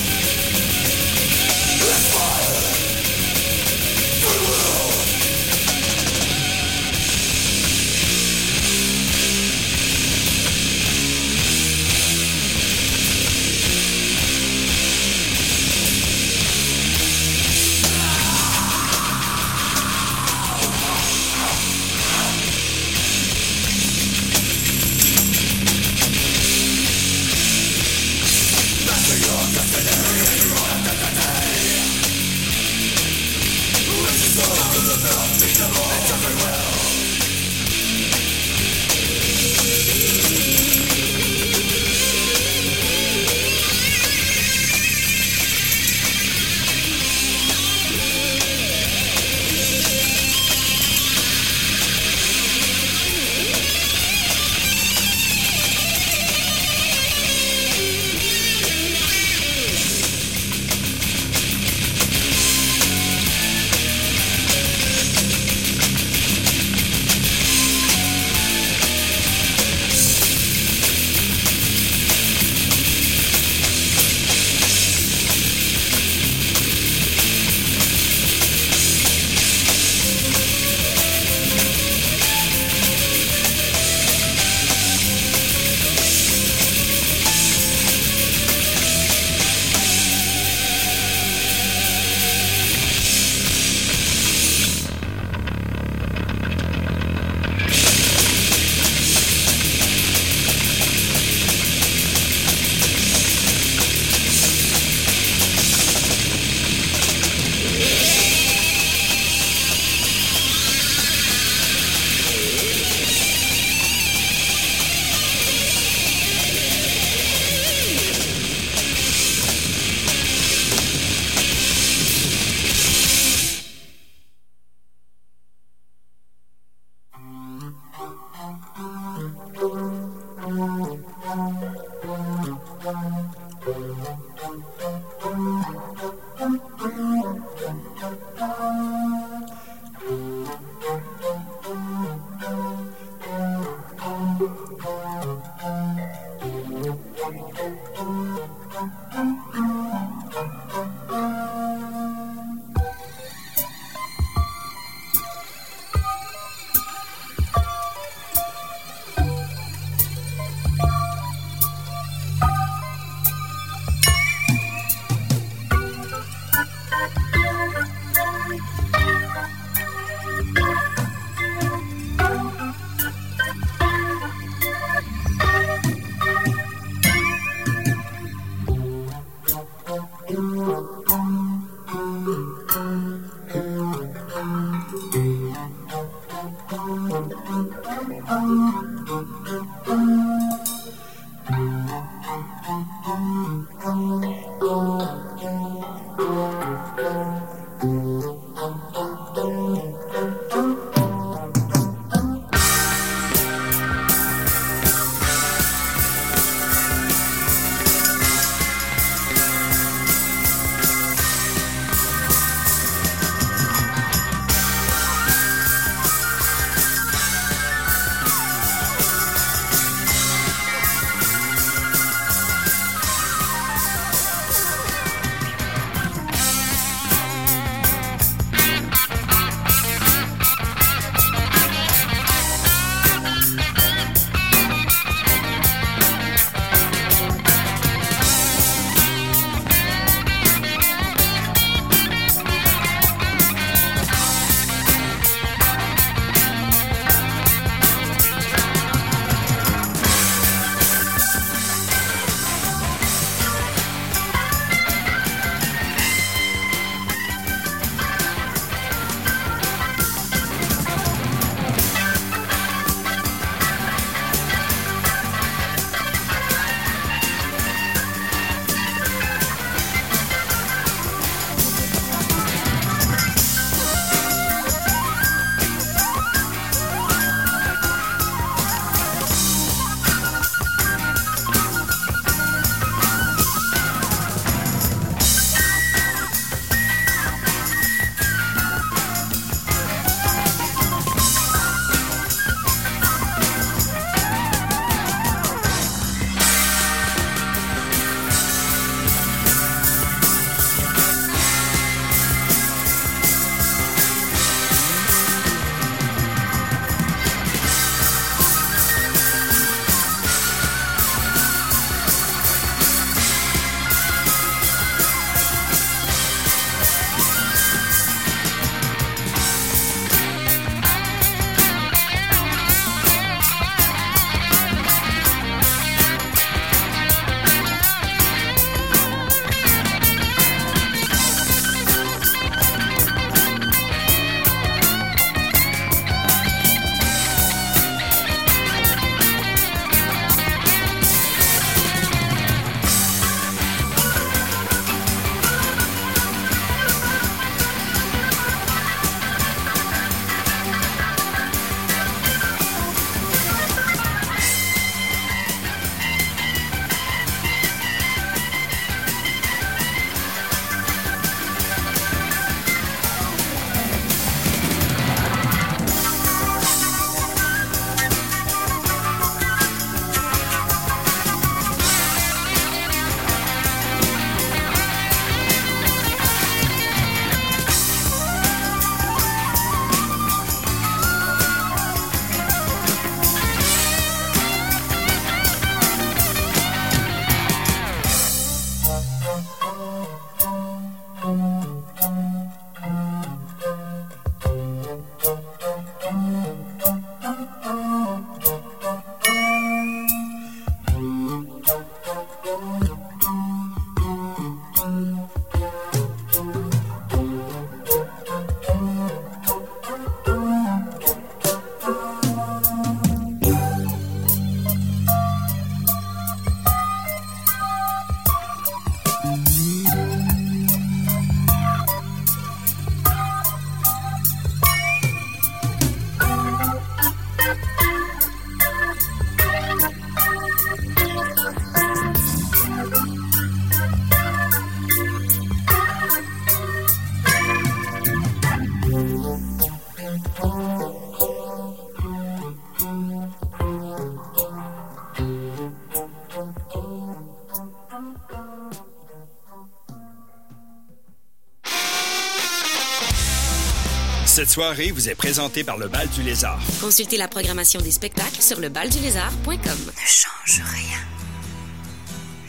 Soirée vous est présentée par le Bal du Lézard. Consultez la programmation des spectacles sur lebaldulézard.com. Ne change rien.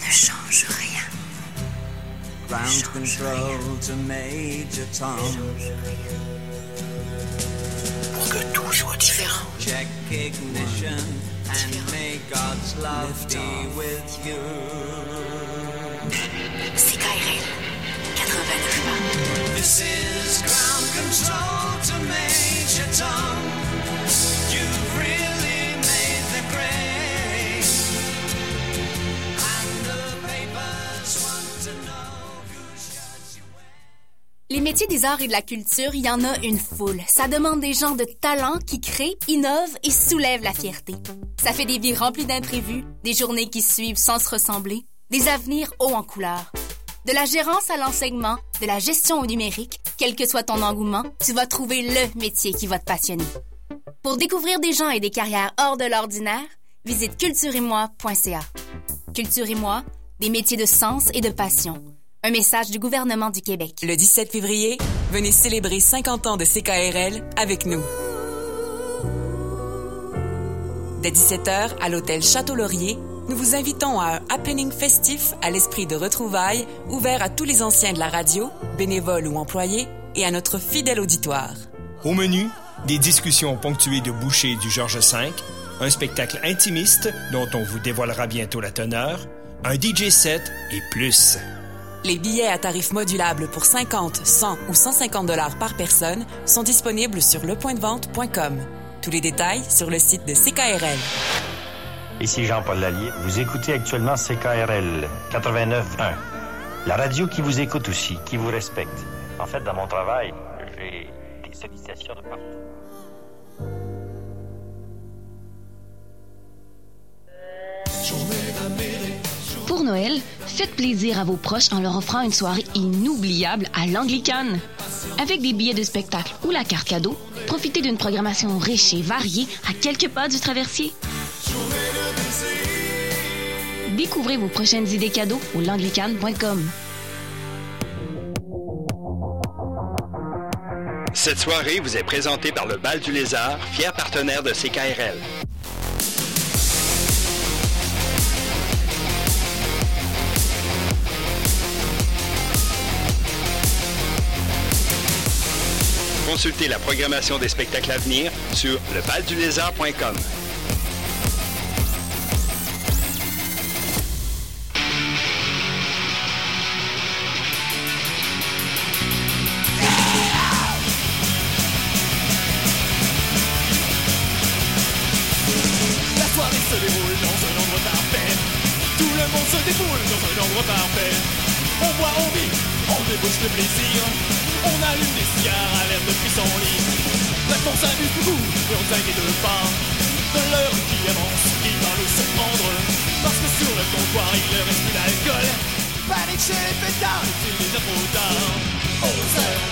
Ne change rien. Ground control to Major Tom. Pour que tout soit différent. Check ignition and may God's love be with you. CKRL 89 This is ground Les métiers des arts et de la culture, il y en a une foule. Ça demande des gens de talent qui créent, innovent et soulèvent la fierté. Ça fait des vies remplies d'imprévus, des journées qui suivent sans se ressembler, des avenirs hauts en couleur. De la gérance à l'enseignement, de la gestion au numérique, quel que soit ton engouement, tu vas trouver le métier qui va te passionner. Pour découvrir des gens et des carrières hors de l'ordinaire, visite cultureetmoi.ca. Culture et moi, des métiers de sens et de passion. Un message du gouvernement du Québec. Le 17 février, venez célébrer 50 ans de CKRL avec nous. Dès 17h, à l'hôtel Château-Laurier, nous vous invitons à un happening festif à l'esprit de retrouvailles, ouvert à tous les anciens de la radio, bénévoles ou employés, et à notre fidèle auditoire. Au menu, des discussions ponctuées de bouchées du Georges V, un spectacle intimiste dont on vous dévoilera bientôt la teneur, un DJ set et plus. Les billets à tarif modulable pour 50, 100 ou 150 dollars par personne sont disponibles sur lepointdevente.com. Tous les détails sur le site de CKRL. Ici Jean-Paul Lallier. Vous écoutez actuellement CKRL 89.1. La radio qui vous écoute aussi, qui vous respecte. En fait, dans mon travail, j'ai des sollicitations de partout. Pour Noël, faites plaisir à vos proches en leur offrant une soirée inoubliable à l'Anglicane. Avec des billets de spectacle ou la carte cadeau, profitez d'une programmation riche et variée à quelques pas du traversier. Découvrez vos prochaines idées cadeaux au langlicane.com. Cette soirée vous est présentée par le Bal du Lézard, fier partenaire de CKRL. Consultez la programmation des spectacles à venir sur lebaldulézard.com. se défoule dans un endroit parfait. On boit, on vit, on débouche le plaisir. On allume des cigares à l'air depuis son lit. Bref, on s'amuse beaucoup et on s'inquiète pas. De l'heure qui avance, qui va nous surprendre. Parce que sur le comptoir, il ne reste plus d'alcool. Panique chez les pétards, c'est déjà trop tard. 11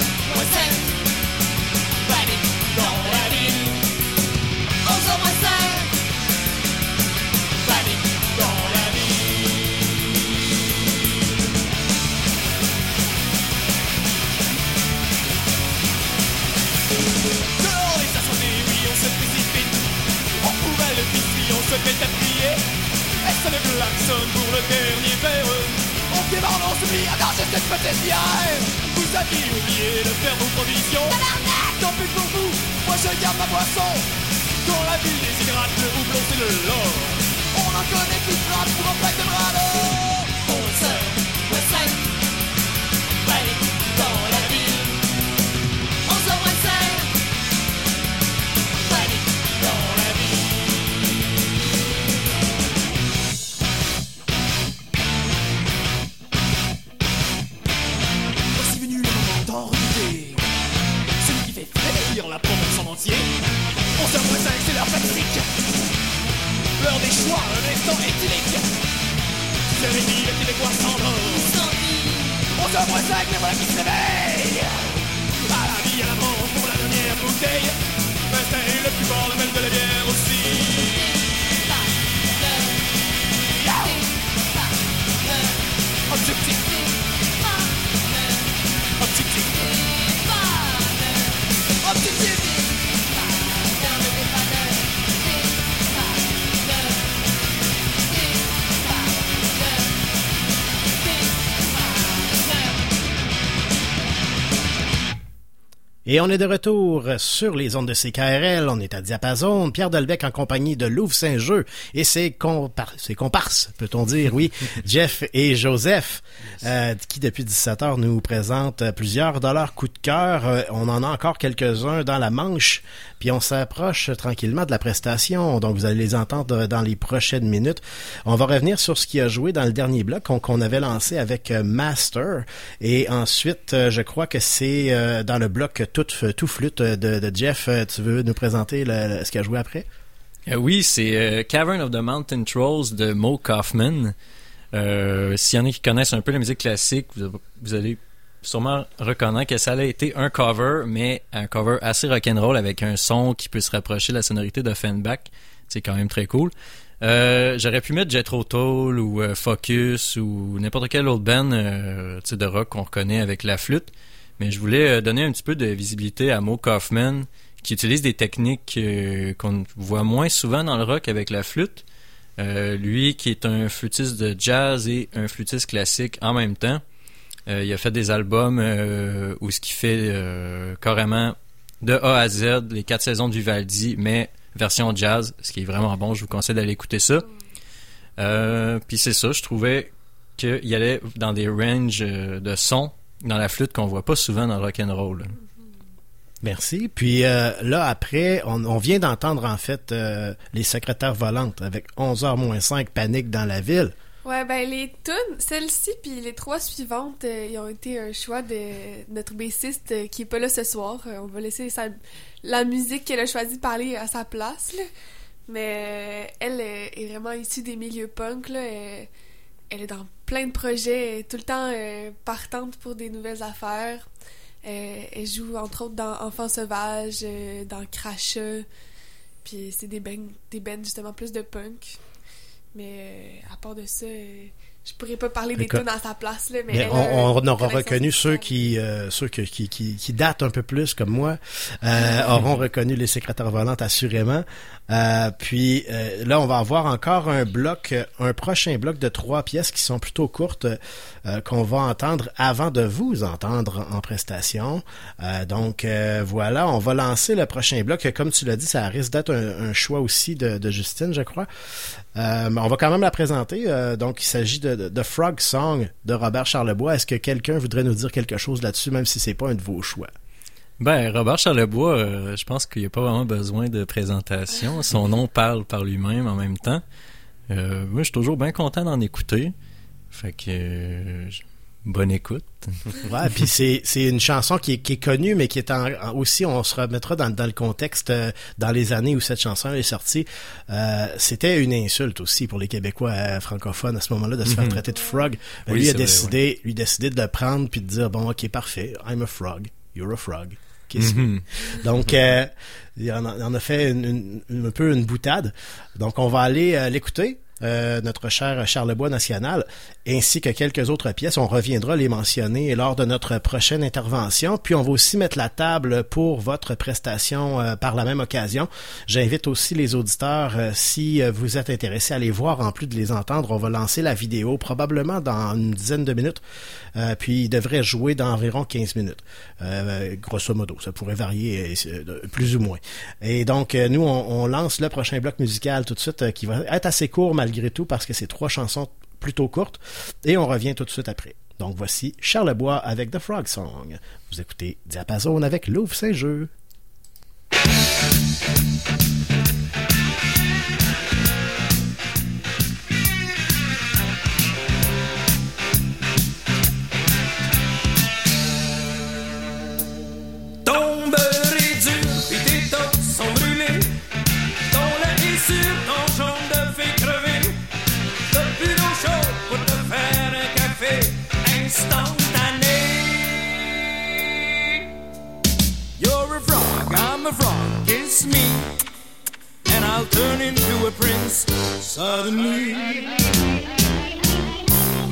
Vous aviez oublié de faire vos provisions. Tant pis pour vous, moi je garde ma boisson. Quand la ville déshydrate, le houblon c'est le l'or. On en connaît qui frappe pour un pack de bras Et on est de retour sur les ondes de CKRL. On est à Diapason. Pierre Delbecq en compagnie de Louvre Saint-Jeu et ses, compar ses comparses, peut-on dire, oui, Jeff et Joseph, euh, qui depuis 17 heures nous présentent plusieurs dollars coup de cœur. Euh, on en a encore quelques-uns dans la manche. Puis on s'approche tranquillement de la prestation, donc vous allez les entendre dans les prochaines minutes. On va revenir sur ce qui a joué dans le dernier bloc qu'on avait lancé avec euh, Master. Et ensuite, euh, je crois que c'est euh, dans le bloc tout, tout flûte de, de Jeff. Euh, Tu veux nous présenter ce qui a joué après? Euh, oui, c'est euh, Cavern of the Mountain Trolls de Mo Kaufman. Euh, S'il y en a qui connaissent un peu la musique classique, vous, allez sûrement reconnaître que ça a été un cover, mais un cover assez rock'n'roll avec un son qui peut se rapprocher de la sonorité d'Offenbach. C'est quand même très cool. Euh, J'aurais pu mettre Jethro Tull ou euh, Focus ou n'importe quel autre band euh, de rock qu'on reconnaît avec la flûte. Mais je voulais euh, donner un petit peu de visibilité à Mo Kaufman qui utilise des techniques euh, qu'on voit moins souvent dans le rock avec la flûte. Euh, lui qui est un flûtiste de jazz et un flûtiste classique en même temps. Il a fait des albums où ce qui fait carrément de A à Z les quatre saisons du Vivaldi, mais version jazz, ce qui est vraiment bon. Je vous conseille d'aller écouter ça. Puis c'est ça, je trouvais qu'il allait dans des ranges de sons dans la flûte qu'on voit pas souvent dans le rock and roll. Merci. Puis euh, là, après, on, on vient d'entendre en fait euh, les secrétaires volantes avec 11h moins 5, panique dans la ville. Ouais, ben les tunes, celle-ci puis les trois suivantes, euh, ils ont été un choix de notre bassiste euh, qui est pas là ce soir. Euh, on va laisser sa- la musique qu'elle a choisi de parler à sa place. là. Mais euh, elle est vraiment issue des milieux punk. Là. Elle est dans plein de projets, tout le temps euh, partante pour des nouvelles affaires. Euh, elle joue entre autres dans Enfants sauvages, euh, dans Crachat. Puis c'est des bands, des bands justement plus de punk. Mais à part de ça, je pourrais pas parler des tunes à sa place. Là, mais Mais elle on, une aura reconnu ceux qui, euh, ceux qui, qui, qui datent un peu plus comme moi, euh, auront reconnu les secrétaires volantes assurément. Euh, puis euh, là, on va avoir encore un bloc, euh, un prochain bloc de trois pièces qui sont plutôt courtes euh, qu'on va entendre avant de vous entendre en prestation. Euh, donc euh, voilà, on va lancer le prochain bloc. Comme tu l'as dit, ça risque d'être un, un choix aussi de, de Justine, je crois. Euh, on va quand même la présenter. Euh, donc, il s'agit de, Frog Song de Robert Charlebois. Est-ce que quelqu'un voudrait nous dire quelque chose là-dessus, même si c'est pas un de vos choix? Ben, Robert Charlebois, euh, je pense qu'il n'y a pas vraiment besoin de présentation. Son nom parle par lui-même en même temps. Moi, je suis toujours bien content d'en écouter. Fait que... bonne écoute. Ouais, puis c'est c'est une chanson qui est, qui est connue, mais qui est en, en- aussi, on se remettra dans, dans le contexte, euh, dans les années où cette chanson est sortie. Euh, C'était une insulte aussi pour les Québécois euh, francophones à ce moment-là de se faire Mhm. traiter de frog. Ben, Oui, lui a vrai, décidé, lui a décidé de le prendre puis de dire bon, ok, parfait, I'm a frog, you're a frog. Me. Mhm. Donc, euh, il en a, en a fait une, une- un peu une boutade. Donc, on va aller l'écouter. Euh, notre cher Charlebois National, ainsi que quelques autres pièces. On reviendra les mentionner lors de notre prochaine intervention. Puis on va aussi mettre la table pour votre prestation euh, par la même occasion. J'invite aussi les auditeurs, euh, si euh, vous êtes intéressés à les voir, en plus de les entendre, on va lancer la vidéo probablement dans une dizaine de minutes. Puis il devrait jouer dans environ 15 minutes. Grosso modo, ça pourrait varier plus ou moins. Et donc, nous, on, on lance le prochain bloc musical tout de suite, qui va être assez court malgré tout, parce que c'est trois chansons plutôt courtes. Et on revient tout de suite après. Donc voici Charlebois avec The Frog Song. Vous écoutez Diapason avec Louvre Saint-Jeu. A frog, I'm a frog, kiss me. And I'll turn into a prince suddenly.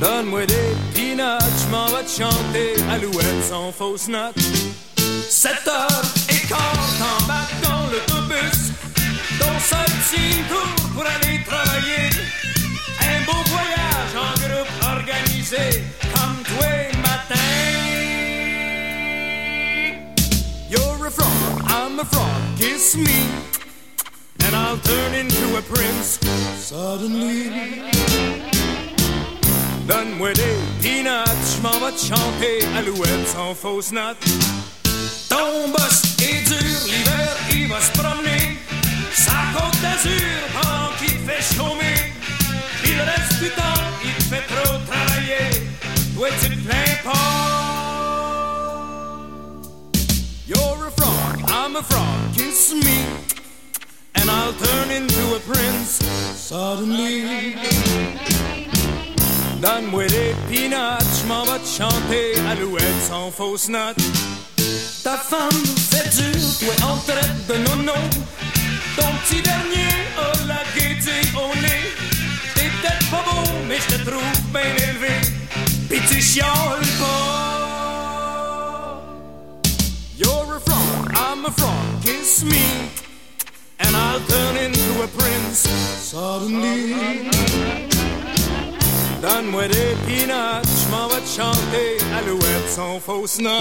Donne-moi des peanuts, j'm'en vais te chanter Alouette sans fausse note. 7 heures et quart, t'embarques dans l'autobus. Ton seul petit tour pour aller travailler. Un beau voyage en groupe organisé, I'm a frog, kiss me, and I'll turn into a prince suddenly. Donne-moi des peanuts, je m'en vais te chanter Alouette sans fausse note. Ton boss est dur, l'hiver il va se promener. Sa côte d'azur pendant qu'il fait chômer. Le reste du temps, il te fait trop travailler. Toi tu te plains. I'm a frog, kiss me. And I'll turn into a prince suddenly. Donne-moi des peanuts, m'en te chanter Alouette sans fausse note. Ta femme fait dur, toi en traite de nono. Ton petit dernier a la gaieté au nez. T'es peut-être pas beau, mais je te trouve bien élevé. Pis tu pas. I'm kiss me. And I'll turn into a prince suddenly. Donne-moi des je vais te chanter sans.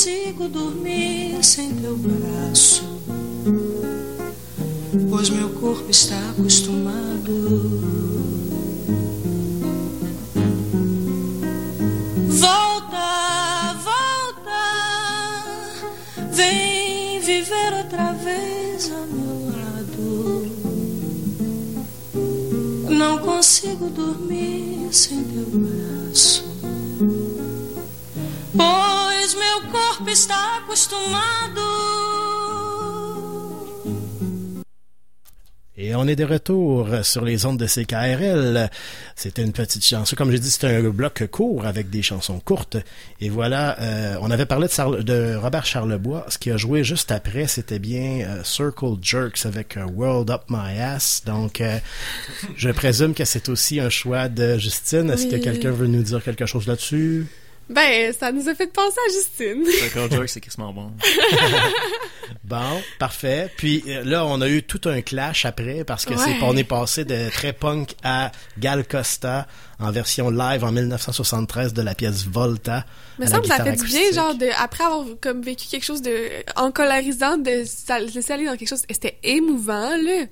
Consigo dormir sem teu braço, pois meu corpo está acostumado. Volta, volta, vem viver outra vez ao meu lado. Não consigo dormir sem teu braço. Pois meu corpo está acostumado. Et on est de retour sur les ondes de CKRL. C'était une petite chanson. Comme j'ai dit, c'était un bloc court avec des chansons courtes. Et voilà, euh, on avait parlé de, Robert Charlebois. Ce qui a joué juste après, c'était bien euh, Circle Jerks avec euh, World Up My Ass. Donc, euh, je présume que c'est aussi un choix de Justine. Est-ce que quelqu'un veut nous dire quelque chose là-dessus? Ben, ça nous a fait penser à Justine. Circle Jerk, c'est quasiment bon. Bon, parfait. Puis euh, là, on a eu tout un clash après parce que c'est on est passé de très punk à Gal Costa en version live en 1973 de la pièce Volta. Mais ça me ça fait du bien, genre, de, après avoir comme vécu quelque chose de encolarisant, de se laisser aller dans quelque chose. C'était émouvant, là.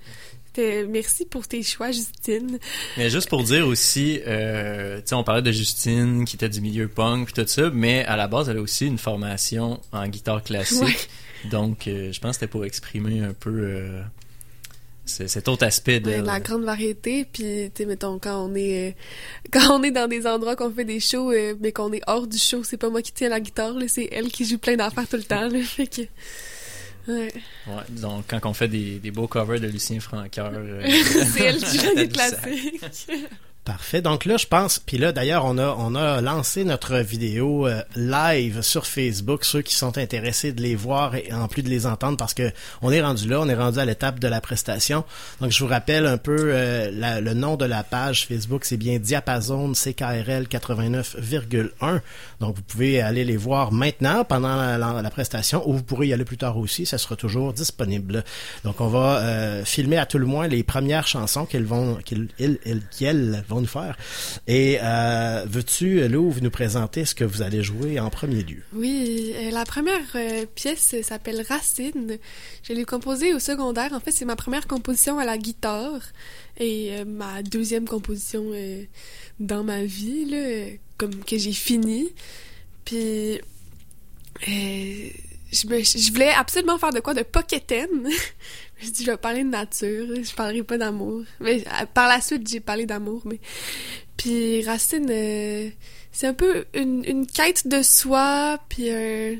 Merci pour tes choix, Justine. Mais juste pour dire aussi, euh, tu sais, on parlait de Justine qui était du milieu punk tout ça, mais à la base, elle a aussi une formation en guitare classique. Ouais. Donc, euh, je pense que c'était pour exprimer un peu euh, cet autre aspect de Ouais, la grande variété, puis, tu sais, mettons, quand on est, euh, quand on est dans des endroits qu'on fait des shows, mais qu'on est hors du show, c'est pas moi qui tiens la guitare, c'est elle qui joue plein d'affaires tout le temps, là. Fait que, ouais. Ouais, donc quand on fait des, des beaux covers de Lucien Francoeur, euh, c'est elle qui elle des classiques. Parfait. Donc là, je pense, puis là d'ailleurs, on a on a lancé notre vidéo euh, live sur Facebook. Ceux qui sont intéressés de les voir et en plus de les entendre, parce que on est rendu là, on est rendu à l'étape de la prestation. Donc je vous rappelle un peu euh, le nom de la page Facebook, c'est bien Diapason CKRL 89,1. Donc vous pouvez aller les voir maintenant pendant la, prestation, ou vous pourrez y aller plus tard aussi. Ça sera toujours disponible. Donc on va euh, filmer à tout le moins les premières chansons qu'elles vont qu'ils ils- vont nous faire. Et euh, veux-tu, Lou, nous présenter ce que vous allez jouer en premier lieu? Oui, euh, la première euh, pièce s'appelle Racine. Je l'ai composée au secondaire. En fait, c'est ma première composition à la guitare et ma deuxième composition dans ma vie, là, comme que j'ai fini. Puis, je, me- je voulais absolument faire de quoi de pocketen. je me suis dit, je vais parler de nature, je parlerai pas d'amour. Mais euh, par la suite, j'ai parlé d'amour, mais puis Racine, euh, c'est un peu une, une quête de soi, puis euh,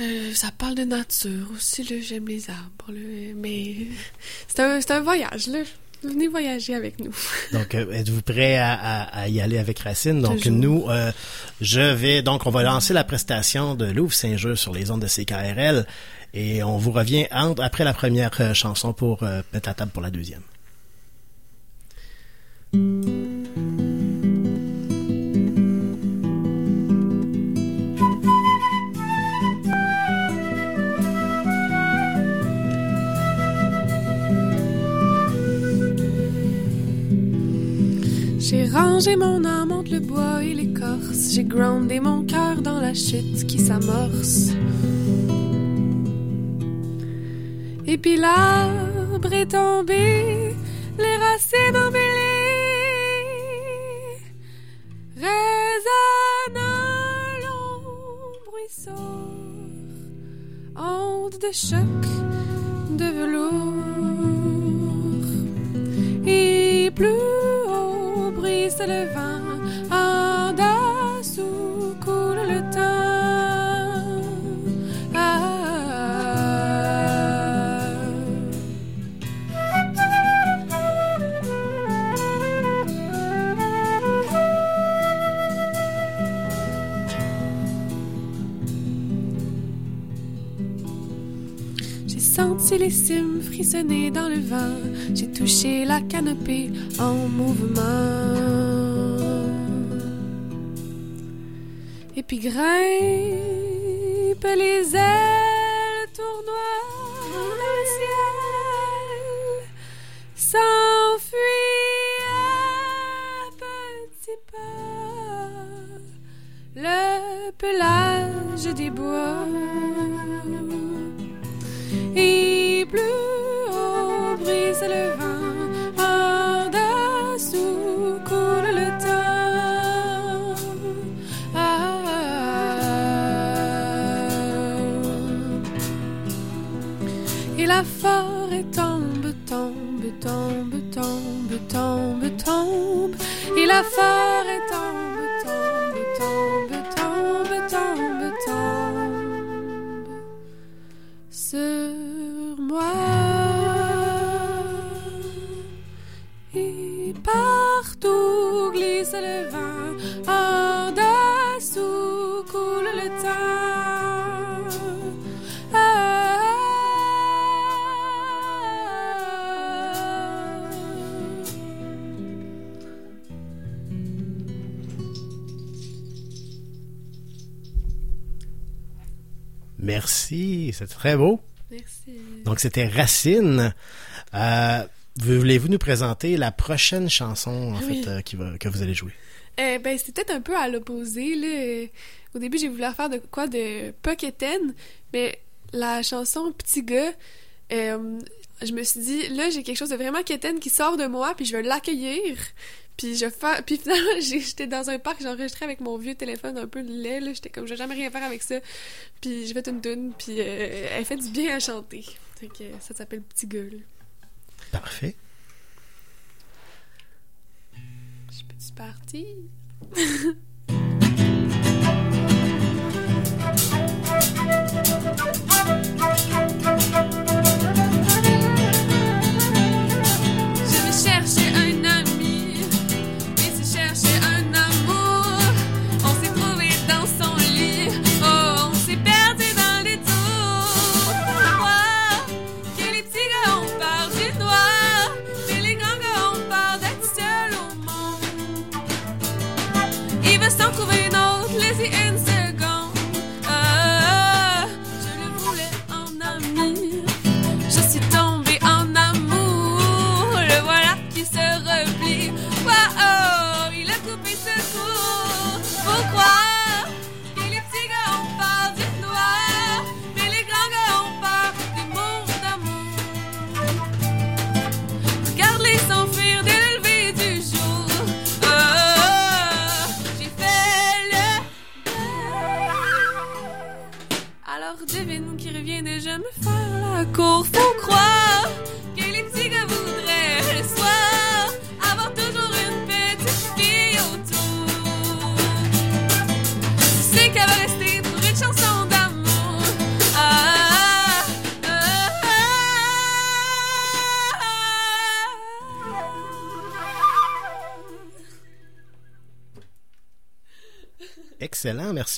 euh, ça parle de nature aussi, là, j'aime les arbres, là, mais c'est un, c'est un voyage, là. Venez voyager avec nous. Donc, euh, êtes-vous prêt à, à- à y aller avec Racine? Donc, Toujours. nous, euh, je vais, donc, on va lancer la prestation de Louvre Saint-Jeu sur les ondes de CKRL et on vous revient entre- après la première euh, chanson pour euh, mettre la table pour la deuxième. J'ai rangé mon âme entre le bois et l'écorce. J'ai groundé mon cœur dans la chute qui s'amorce. Et puis l'arbre est tombé, les racines emmêlées résonnent long bruit sourd, onde de choc de velours. Et plus le vent, en dessous coule le temps. Ah. J'ai senti les cimes frissonner dans le vent. Touché la canopée en mouvement. Et puis grimpe les ailes tournoient dans le ciel. S'enfuit à petits pas le pelage des bois. Et plus la forêt Merci, c'est très beau. Merci. Donc c'était Racine. Euh, Voulez-vous nous présenter la prochaine chanson en Oui. fait euh, qui va, que vous allez jouer? Euh, ben, c'était peut-être un peu à l'opposé. Au début, j'ai voulu faire de quoi de pas quétaine, mais la chanson Petit gars, euh, je me suis dit, là, j'ai quelque chose de vraiment quétaine qui sort de moi, puis je vais l'accueillir. Puis je fais... puis finalement, j'étais dans un parc, j'enregistrais avec mon vieux téléphone un peu laid, là. J'étais comme, je vais jamais rien faire avec ça. Puis j'ai fait une tune, puis euh, elle fait du bien à chanter. Que ça s'appelle Petit là. Parfait. C'est parti. Je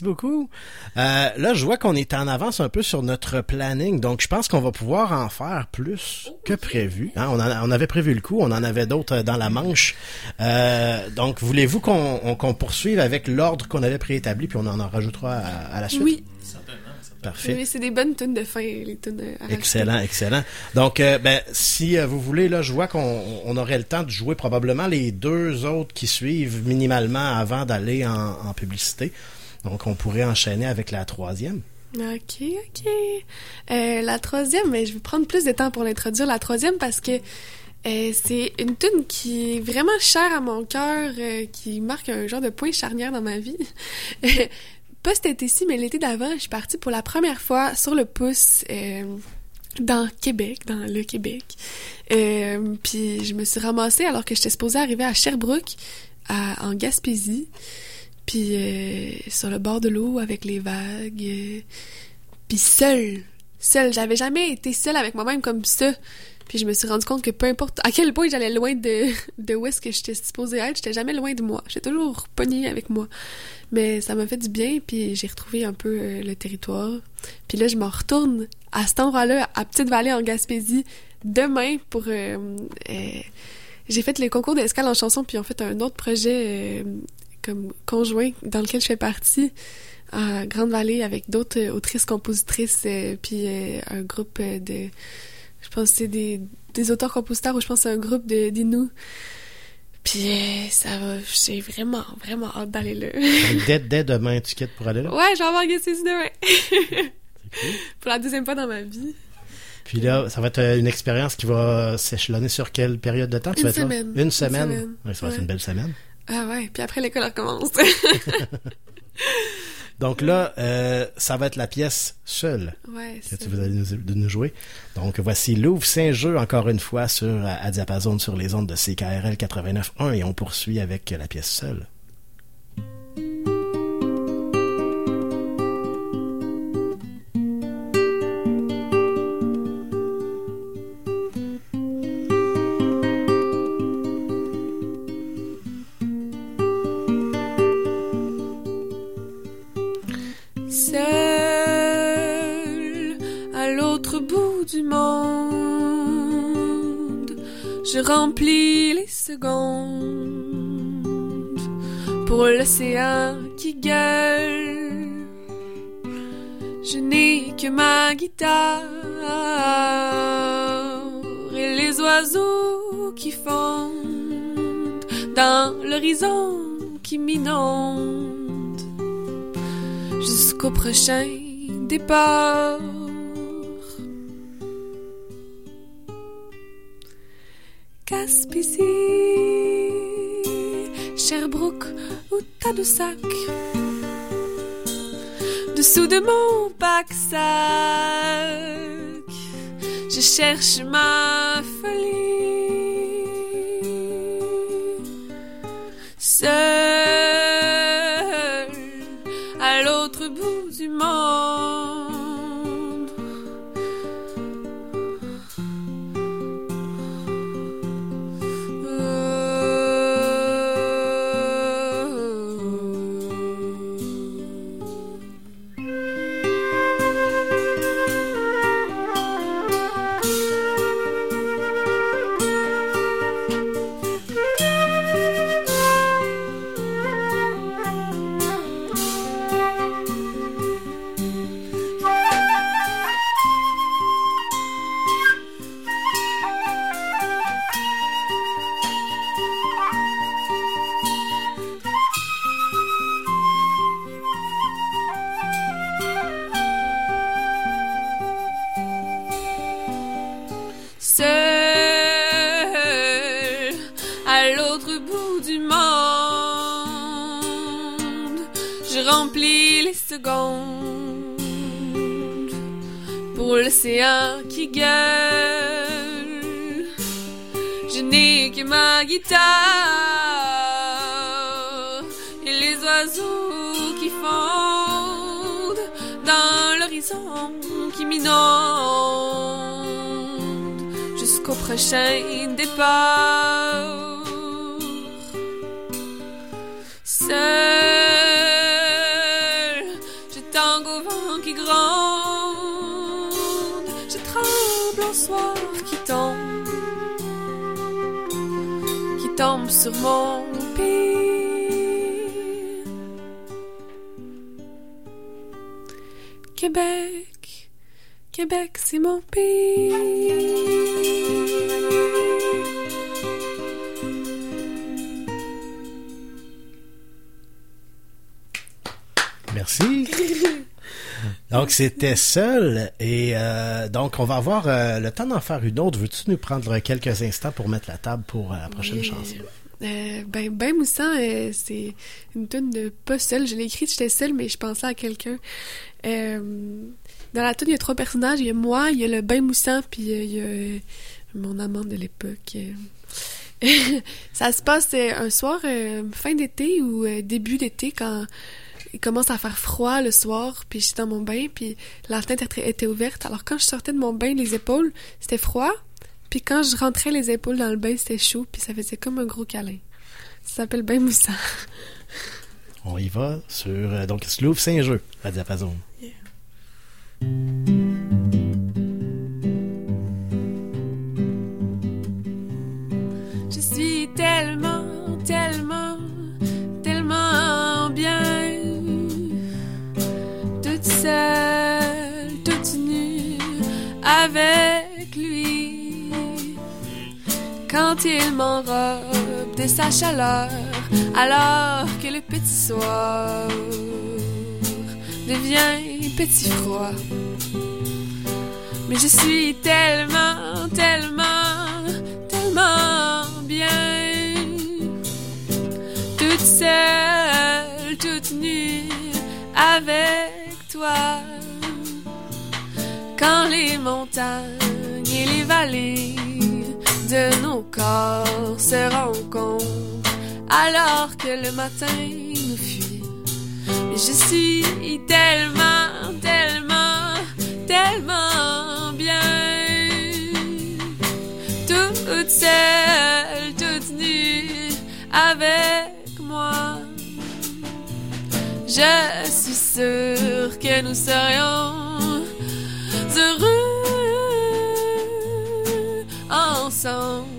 merci beaucoup. Euh, là, je vois qu'on est en avance un peu sur notre planning, donc je pense qu'on va pouvoir en faire plus que prévu. Hein, on, en- on avait prévu le coup, on en avait d'autres dans la manche. Euh, donc, voulez-vous qu'on on- qu'on poursuive avec l'ordre qu'on avait préétabli, puis on en, en rajoutera à, à la suite? Oui. Parfait. Oui, c'est des bonnes tunes de fin, les tunes à rajouter. Excellent, excellent. Donc, euh, ben, si euh, vous voulez, là, je vois qu'on on aurait le temps de jouer probablement les deux autres qui suivent minimalement avant d'aller en, en publicité. Donc, on pourrait enchaîner avec la troisième. Ok, ok. Euh, la troisième, mais je vais prendre plus de temps pour l'introduire. La troisième parce que euh, c'est une tune qui est vraiment chère à mon cœur, euh, qui marque un genre de point charnière dans ma vie. Pas cet été-ci, mais l'été d'avant, je suis partie pour la première fois sur le pouce dans Québec, dans le Québec. Puis je me suis ramassée alors que j'étais supposée arriver à Sherbrooke, en Gaspésie. Puis euh, sur le bord de l'eau avec les vagues. euh, puis seule. Seule. J'avais jamais été seule avec moi-même comme ça. Puis je me suis rendu compte que peu importe à quel point j'allais loin de, de où est-ce que j'étais supposée être, j'étais jamais loin de moi. J'étais toujours pognée avec moi. Mais ça m'a fait du bien, puis j'ai retrouvé un peu euh, le territoire. Puis là, je m'en retourne à cet endroit-là, à Petite-Vallée en Gaspésie, demain pour... j'ai fait le concours d'escale en chanson, puis en fait un autre projet comme conjoint dans lequel je fais partie à Grande-Vallée avec d'autres euh, autrices-compositrices, euh, puis euh, un groupe de... Je pense que c'est des, des auteurs-compositeurs, ou je pense que c'est un groupe de d'Inou. Puis ça va... J'ai vraiment, vraiment hâte d'aller là. Dès, dès demain, tu quittes pour aller là? Ouais, j'en vais en Gaspésie demain. Pour la deuxième fois dans ma vie. Puis là, ça va être une expérience qui va s'échelonner sur quelle période de temps tu Une vas être là? semaine. Une Une semaine. semaine. Ouais, ça va être une belle semaine. Ah ouais, puis après l'école recommence. Donc là, euh, ça va être la pièce seule Ouais, que tu vas aller nous, de nous jouer. Donc voici Louvre Saint-Jeu encore une fois sur à, à Diapason sur les ondes de CKRL 89.1 et on poursuit avec la pièce seule. Du monde, je remplis les secondes pour l'océan qui gueule. Je n'ai que ma guitare et les oiseaux qui fondent dans l'horizon qui m'inonde jusqu'au prochain départ. Gaspésie, Sherbrooke ou Tadoussac. Dessous de mon pack-sac, je cherche ma folie. Prochain départ. Seul, je tangue au vent qui gronde, je tremble au soir qui tombe, qui tombe sur mon pays. Québec, Québec, c'est mon pays. Donc, c'était seul. Et euh, donc, on va avoir euh, le temps d'en faire une autre. Veux-tu nous prendre quelques instants pour mettre la table pour euh, la prochaine Oui. chanson? Euh, ben, ben Moussant, euh, c'est une tune de pas seule. Je l'ai écrite, j'étais seule, mais je pensais à quelqu'un. Euh, dans la tune, il y a trois personnages. Il y a moi, il y a le Ben Moussant, puis euh, il y a euh, mon amant de l'époque. Euh, Ça se passe euh, un soir, euh, fin d'été ou euh, début d'été, quand il commence à faire froid le soir, puis j'étais dans mon bain, puis la fenêtre était- ouverte. Alors quand je sortais de mon bain, les épaules, c'était froid. Puis quand je rentrais les épaules dans le bain, c'était chaud, puis ça faisait comme un gros câlin. Ça s'appelle bain moussant. On y va sur euh, donc Slouvre Saint-Jeu à Diapason. Je suis tellement, tellement, tellement bien. Toute nue, avec lui. Quand il m'enrobe de sa chaleur, alors que le petit soir devient petit froid. Mais je suis tellement, Quand les montagnes et les vallées de nos corps se rencontrent, alors que le matin nous fuit. Je suis tellement, tellement, tellement bien. Toute seule, toute nue, avec moi. Je suis sûre que nous serions heureux ensemble.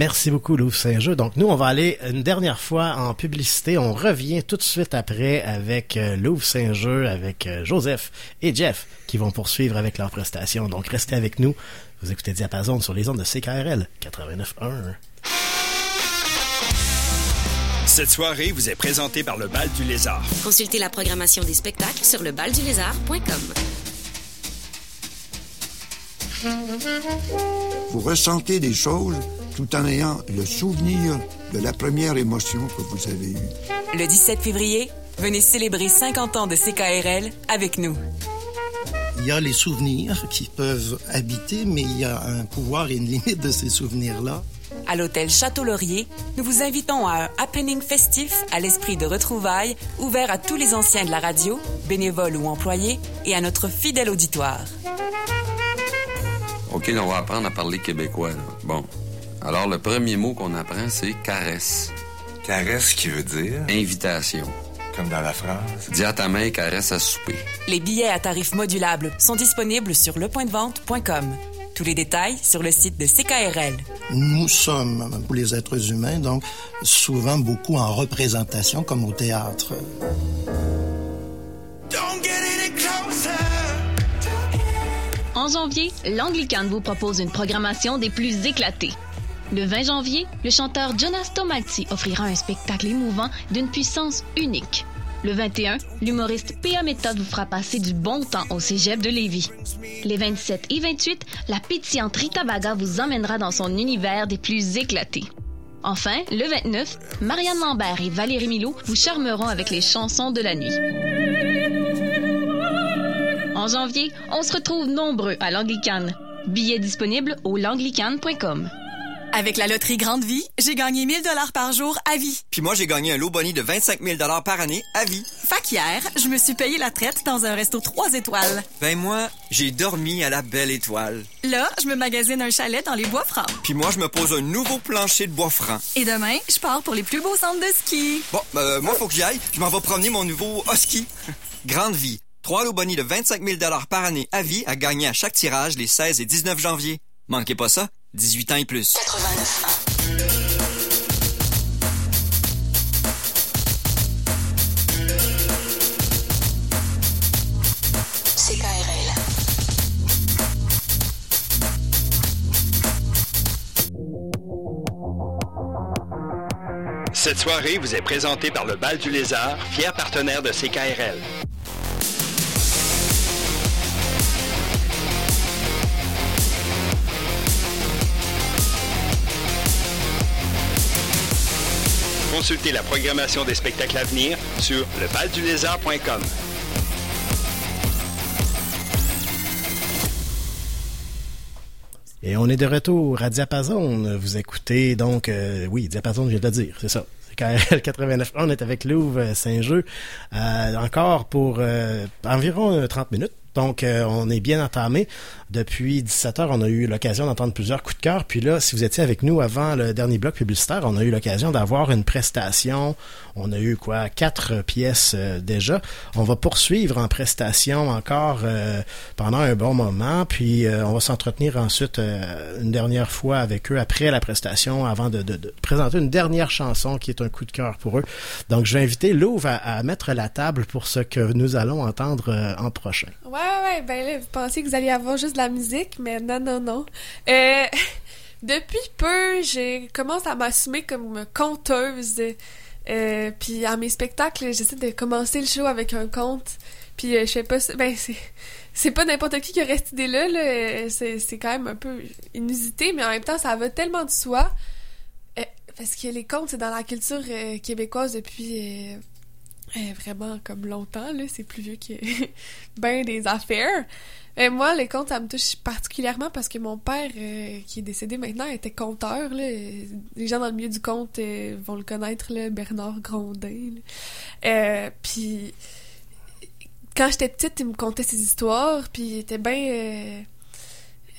Merci beaucoup, Louvre Saint-Jeu. Donc, nous, on va aller une dernière fois en publicité. On revient tout de suite après avec euh, Louvre Saint-Jeu, avec euh, Joseph et Jeff qui vont poursuivre avec leurs prestations. Donc, restez avec nous. Vous écoutez Diapason sur les ondes de CKRL 89.1. Cette soirée vous est présentée par le Bal du Lézard. Consultez la programmation des spectacles sur lebaldulézard.com. Vous ressentez des choses tout en ayant le souvenir de la première émotion que vous avez eue. Le 17 février, venez célébrer 50 ans de CKRL avec nous. Il y a les souvenirs qui peuvent habiter, mais il y a un pouvoir et une limite de ces souvenirs-là. À l'hôtel Château-Laurier, nous vous invitons à un happening festif à l'esprit de retrouvailles, ouvert à tous les anciens de la radio, bénévoles ou employés, et à notre fidèle auditoire. OK, là, on va apprendre à parler québécois. là. Bon. Alors, le premier mot qu'on apprend, c'est caresse. Caresse qui veut dire? Invitation. Comme dans la phrase. Dis à ta main caresse à souper. Les billets à tarifs modulables sont disponibles sur lepointdevente.com. Tous les détails sur le site de CKRL. Nous sommes, pour les êtres humains, donc souvent beaucoup en représentation, comme au théâtre. En janvier, l'Anglicane vous propose une programmation des plus éclatées. Le 20 janvier, le chanteur Jonas Tomalti offrira un spectacle émouvant d'une puissance unique. Le 21, l'humoriste P.A. Méthode vous fera passer du bon temps au cégep de Lévis. Les 27 et 28, la pétillante Rita Baga vous emmènera dans son univers des plus éclatés. Enfin, le 29, Marianne Lambert et Valérie Milot vous charmeront avec les chansons de la nuit. En janvier, on se retrouve nombreux à l'Anglicane. Billets disponibles au langlicane.com. Avec la loterie Grande Vie, j'ai gagné 1000 dollars par jour à vie. Puis moi, j'ai gagné un lot boni de 25 000 par année à vie. Fait qu'hier, je me suis payé la traite dans un resto 3 étoiles. Ben moi, j'ai dormi à la belle étoile. Là, je me magasine un chalet dans les bois francs. Puis moi, je me pose un nouveau plancher de bois franc. Et demain, je pars pour les plus beaux centres de ski. Bon, euh, moi, faut que j'y aille. Je m'en vais promener mon nouveau husky. Grande Vie. Trois lots boni de 25 000 par année à vie à gagner à chaque tirage les 16 et 19 janvier. Manquez pas ça. 18 ans et plus. CKRL. Cette soirée vous est présentée par le Bal du Lézard, fier partenaire de CKRL. Consultez la programmation des spectacles à venir sur lebaldulézard.com. Et on est de retour à Diapason. Vous écoutez donc, euh, oui, Diapason, je viens de le dire, c'est ça. C'est KRL 89. On est avec Louvre Saint-Jeu euh, encore pour euh, environ euh, 30 minutes. Donc, on est bien entamé. Depuis 17 heures, on a eu l'occasion d'entendre plusieurs coups de cœur. Puis là, si vous étiez avec nous avant le dernier bloc publicitaire, on a eu l'occasion d'avoir une prestation. On a eu quoi Quatre pièces euh, déjà. On va poursuivre en prestation encore euh, pendant un bon moment. Puis euh, on va s'entretenir ensuite une dernière fois avec eux après la prestation, avant de, présenter une dernière chanson qui est un coup de cœur pour eux. Donc, je vais inviter Louvre à, mettre la table pour ce que nous allons entendre en prochain. Ouais, ouais, ben là, vous pensiez que vous alliez avoir juste la musique, mais non, non, non. Euh, depuis peu, j'ai commencé à m'assumer comme conteuse. Euh, puis à mes spectacles, j'essaie de commencer le show avec un conte. Puis euh, je fais pas. Ben, c'est. Pas n'importe qui qui aurait cette idée-là, là. C'est, quand même un peu inusité, mais en même temps, ça va tellement de soi. Parce que les contes, c'est dans la culture québécoise depuis vraiment comme longtemps. C'est plus vieux que ben des affaires. Euh, moi, les contes, ça me touche particulièrement parce que mon père, euh, qui est décédé maintenant, était conteur. Les gens dans le milieu du conte euh, vont le connaître, Bernard Grondin. Euh, puis, quand j'étais petite, il me contait ses histoires, puis il était bien...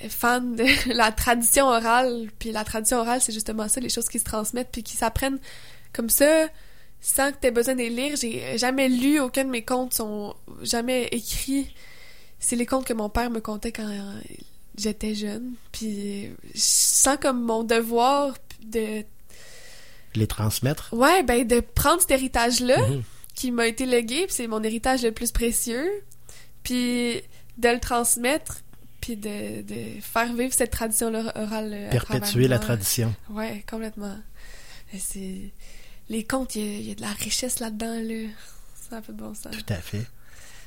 fan de la tradition orale. Puis la tradition orale, c'est justement ça, les choses qui se transmettent puis qui s'apprennent comme ça, sans que tu aies besoin de les lire. J'ai jamais lu, aucun de mes contes sont jamais écrits. C'est les contes que mon père me contait quand j'étais jeune. Puis je sens comme mon devoir de Les transmettre? Ouais, ben de prendre cet héritage-là Mhm. qui m'a été légué, puis c'est mon héritage le plus précieux, puis de le transmettre, puis de, de faire vivre cette tradition-là orale. euh, Perpétuer la tradition. Ouais, complètement. C'est les contes, il y, a- il y a de la richesse là-dedans, là. Ça a de bon sens. Tout à fait.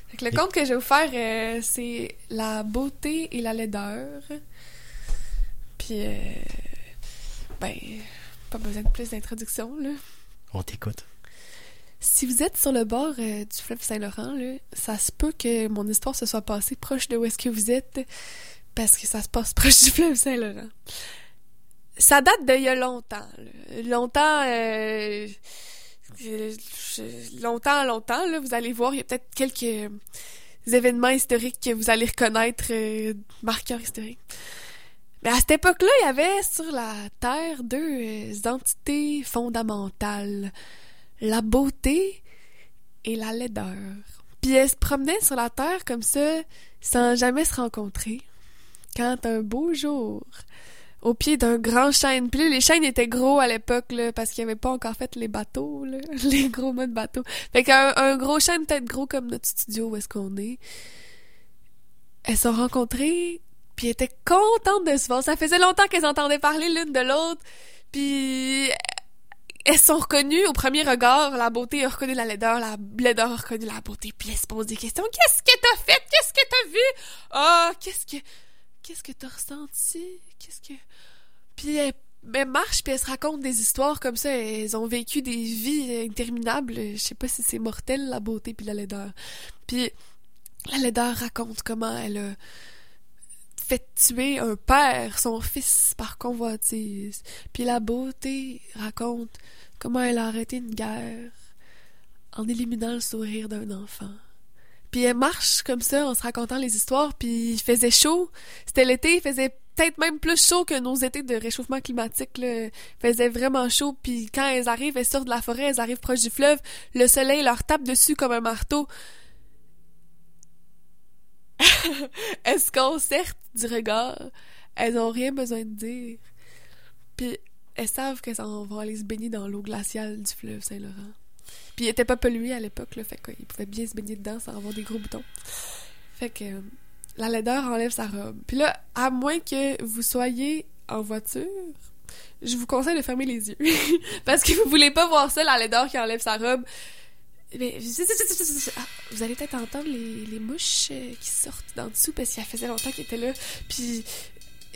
Fait que le conte que j'ai offert, euh, c'est la beauté et la laideur. Puis, euh, ben, pas besoin de plus d'introduction, là. On t'écoute. Si vous êtes sur le bord euh, du fleuve Saint-Laurent, là, ça se peut que mon histoire se soit passée proche de où est-ce que vous êtes, parce que ça se passe proche du fleuve Saint-Laurent. Ça date d'il y a longtemps. là. Longtemps, euh, je- longtemps, longtemps, là, vous allez voir, il y a peut-être quelques euh, événements historiques que vous allez reconnaître, euh, marqueurs historiques. Mais à cette époque-là, il y avait sur la Terre deux euh, entités fondamentales la beauté et la laideur. Puis elles se promenaient sur la terre comme ça, sans jamais se rencontrer. Quand un beau jour, au pied d'un grand chêne, puis les chênes étaient gros à l'époque, parce qu'il n'y avait pas encore fait les bateaux, les gros modes bateaux. Fait qu'un un gros chêne peut-être gros comme notre studio où est-ce qu'on est. Elles se sont rencontrées, puis elles étaient contentes de se voir. Ça faisait longtemps qu'elles entendaient parler l'une de l'autre, puis elles sont reconnues au premier regard. La beauté a reconnu la laideur, la laideur a reconnu la beauté. Puis elles se posent des questions. Qu'est-ce que t'as fait? Qu'est-ce que t'as vu? Ah, qu'est-ce que... Qu'est-ce que t'as ressenti? Qu'est-ce que... Puis elles marchent, puis elles se racontent des histoires comme ça. Elles ont vécu des vies interminables. Je sais pas si c'est mortel, la beauté puis la laideur. Puis la laideur raconte comment elle a fait tuer un père, son fils, par convoitise. Puis la beauté raconte comment elle a arrêté une guerre en éliminant le sourire d'un enfant. Puis elle marche comme ça en se racontant les histoires, puis il faisait chaud. C'était l'été, il faisait peut-être même plus chaud que nos étés de réchauffement climatique. Là. Faisait vraiment chaud, puis quand elles arrivent, elles sortent de la forêt, elles arrivent proche du fleuve, le soleil leur tape dessus comme un marteau. elles se concertent du regard? Elles ont rien besoin de dire. Puis elles savent qu'elles vont aller se baigner dans l'eau glaciale du fleuve Saint-Laurent. Puis il était pas pollué à l'époque, là, fait qu'ils pouvaient bien se baigner dedans sans avoir des gros boutons. Fait que euh, la laideur enlève sa robe. Puis là, à moins que vous soyez en voiture, je vous conseille de fermer les yeux. Parce que vous voulez pas voir ça, la laideur qui enlève sa robe. Mais vous allez peut-être entendre les, les mouches euh, qui sortent d'en dessous parce qu'il faisait longtemps qu'ils étaient là. Puis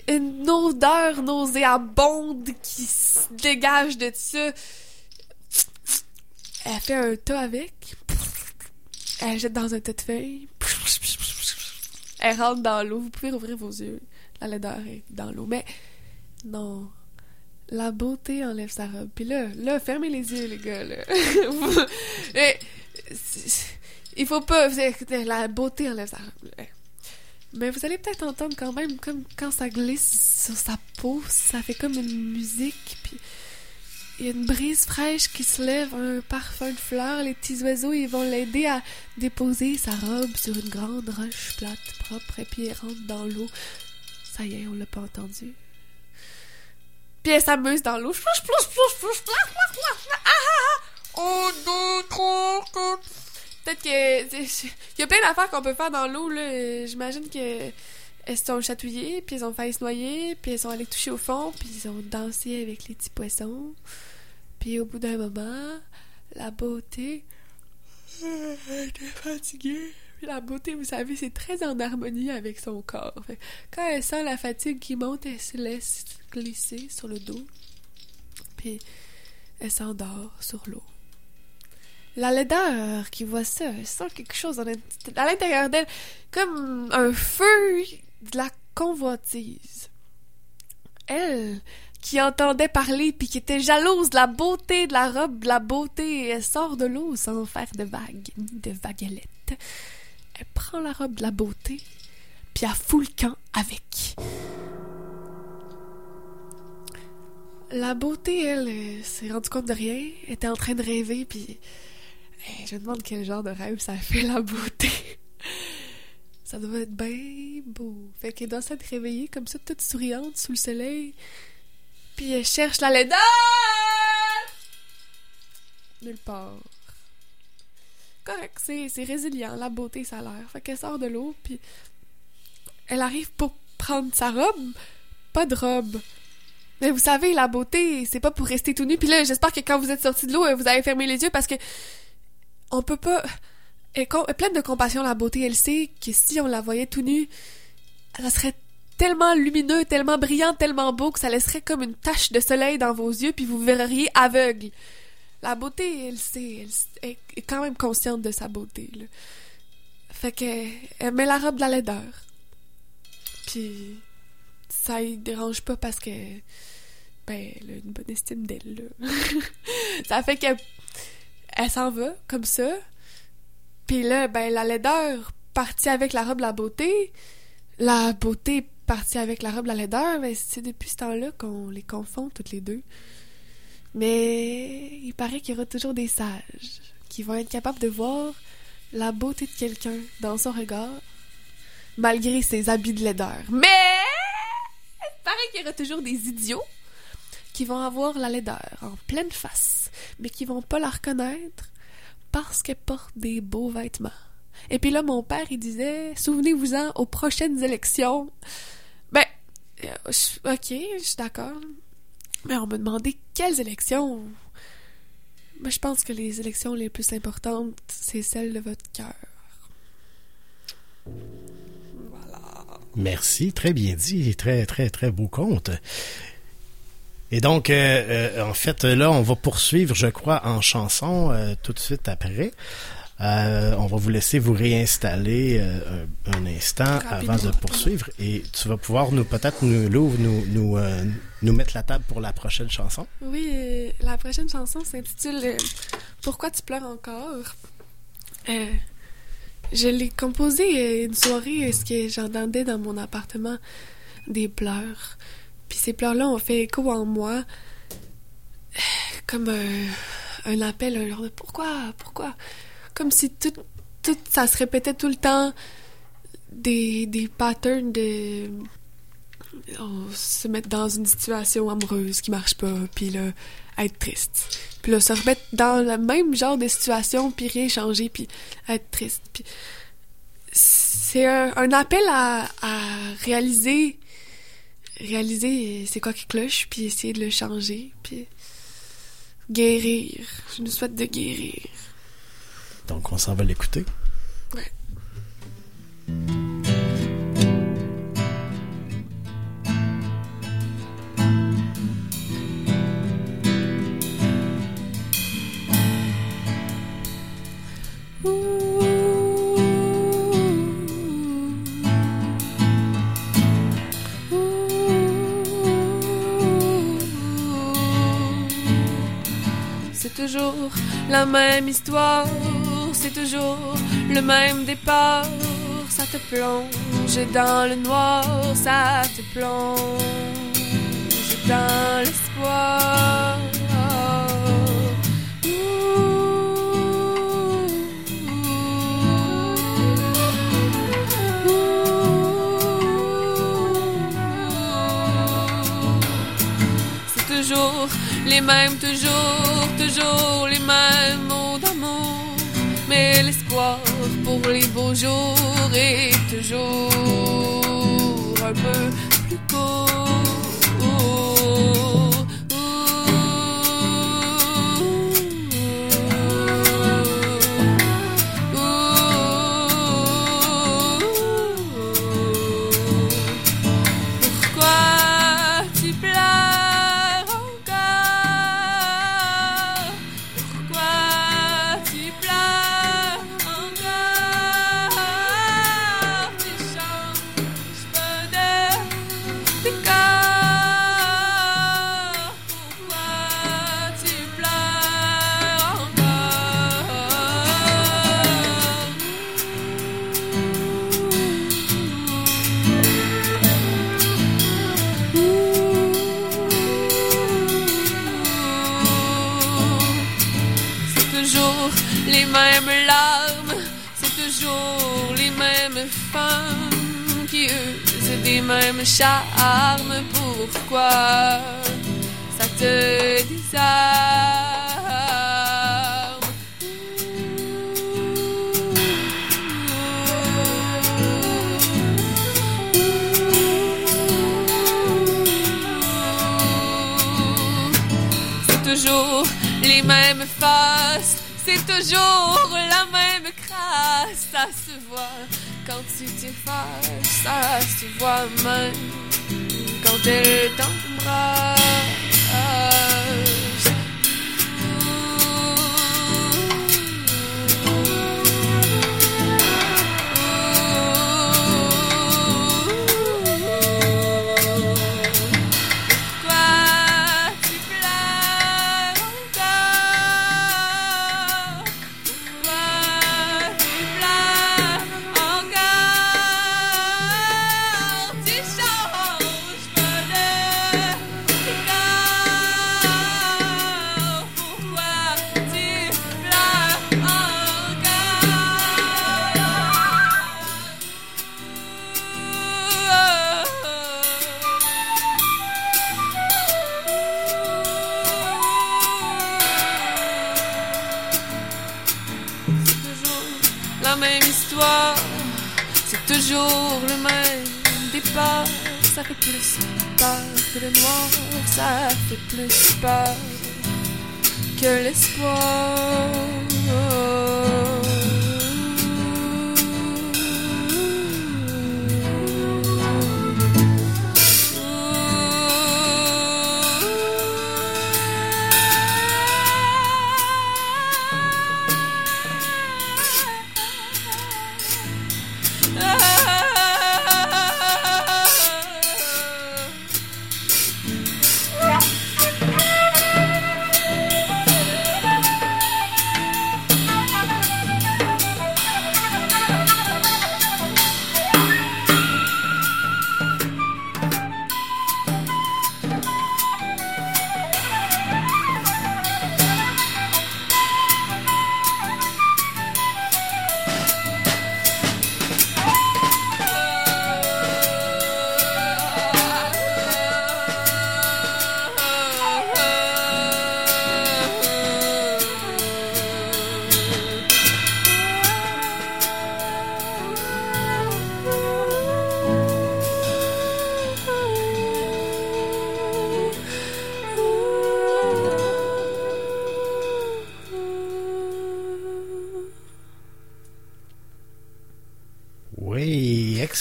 une odeur nauséabonde qui se dégage de ça. Elle fait un tas avec. Elle jette dans un tas de feuilles. Elle rentre dans l'eau. Vous pouvez rouvrir vos yeux. La laideur est dans l'eau. Mais non. La beauté enlève sa robe. Puis là, là, fermez les yeux, les gars. Là. Vous- Eh, Il faut pas. La beauté enlève sa robe. Mais vous allez peut-être entendre quand même, comme quand ça glisse sur sa peau, ça fait comme une musique. Puis il y a une brise fraîche qui se lève, un parfum de fleurs. Les petits oiseaux, ils vont l'aider à déposer sa robe sur une grande roche plate, propre, et puis elle rentre dans l'eau. Ça y est, on l'a pas entendu. Puis elle s'amuse dans l'eau. Peut-être que. Il y a plein d'affaires qu'on peut faire dans l'eau, là. J'imagine que. Elles se sont chatouillées, puis elles ont failli se noyer, puis elles sont allées toucher au fond, puis ils ont dansé avec les petits poissons. Puis au bout d'un moment, la beauté. Elle était fatiguée. Puis la beauté, vous savez, c'est très en harmonie avec son corps. Quand elle sent la fatigue qui monte, elle se laisse glisser sur le dos. Puis elle s'endort sur l'eau. La laideur qui voit ça, elle sent quelque chose à l'intérieur d'elle, comme un feu de la convoitise. Elle, qui entendait parler puis qui était jalouse de la beauté de la robe, de la beauté, elle sort de l'eau sans faire de vagues ni de vaguelettes. Elle prend la robe de la beauté puis elle fout le camp avec. La beauté, elle, euh, s'est rendue compte de rien, était en train de rêver puis euh, je me demande quel genre de rêve ça fait la beauté. ça doit être bien beau. Fait qu'elle doit s'être réveillée comme ça, toute souriante sous le soleil puis elle cherche la laideur. Nulle part. Correct, c'est résilient, la beauté, ça a l'air. Fait qu'elle sort de l'eau, puis elle arrive pour prendre sa robe, pas de robe. Mais vous savez, la beauté, c'est pas pour rester tout nu. Puis là, j'espère que quand vous êtes sorti de l'eau, vous avez fermé les yeux parce que on peut pas. Elle est pleine de compassion, la beauté. Elle sait que si on la voyait tout nu, ça serait tellement lumineux, tellement brillant, tellement beau que ça laisserait comme une tache de soleil dans vos yeux, puis vous verriez aveugle. La beauté, elle sait, elle, est quand même consciente de sa beauté. Fait que elle met la robe de la laideur. Puis ça y dérange pas parce que ben elle a une bonne estime d'elle ça fait que elle s'en va comme ça. Puis là ben la laideur partie avec la robe de la beauté, la beauté partie avec la robe la laideur, ben c'est depuis ce temps-là qu'on les confond toutes les deux. Mais il paraît qu'il y aura toujours des sages qui vont être capables de voir la beauté de quelqu'un dans son regard malgré ses habits de laideur. Mais il paraît qu'il y aura toujours des idiots qui vont avoir la laideur en pleine face, mais qui vont pas la reconnaître parce qu'elle porte des beaux vêtements. Et puis là, mon père, il disait, souvenez-vous-en aux prochaines élections. Ben, euh, ok, je suis d'accord. Mais on me demandait quelles élections. Mais je pense que les élections les plus importantes, c'est celles de votre cœur. Merci, très bien dit, très très très beau conte. Et donc, euh, euh, en fait, là, on va poursuivre, je crois, en chanson tout de suite après. Euh, on va vous laisser vous réinstaller euh, un, un instant avant de poursuivre et tu vas pouvoir nous peut-être nous nous nous, euh, nous mettre la table pour la prochaine chanson. Oui, la prochaine chanson s'intitule Pourquoi tu pleures encore? Je l'ai composée une soirée, ce que j'entendais dans mon appartement des pleurs. Puis ces pleurs-là ont fait écho en moi, comme un, un appel, un genre de pourquoi, pourquoi Comme si tout, tout ça se répétait tout le temps, des, des patterns de on se mettre dans une situation amoureuse qui marche pas, puis là, être triste. Puis là, se remettre dans le même genre de situation, puis rien changer, puis être triste. Puis c'est un, un appel à, à réaliser, réaliser c'est quoi qui cloche, puis essayer de le changer, puis guérir. Je nous souhaite de guérir. Donc, on s'en va l'écouter. Ouais. C'est toujours la même histoire, c'est toujours le même départ. Ça te plonge dans le noir, ça te plonge dans l'espoir. C'est toujours les mêmes, toujours, toujours les mêmes. L'espoir pour les beaux jours est toujours un peu plus court. Charmes. Pourquoi ça te désarme? C'est toujours les mêmes faces, c'est toujours la même crasse. Ça se voit quand tu t'effaces, ça se voit même quand elle t'embrasse. Plus peur que l'espoir.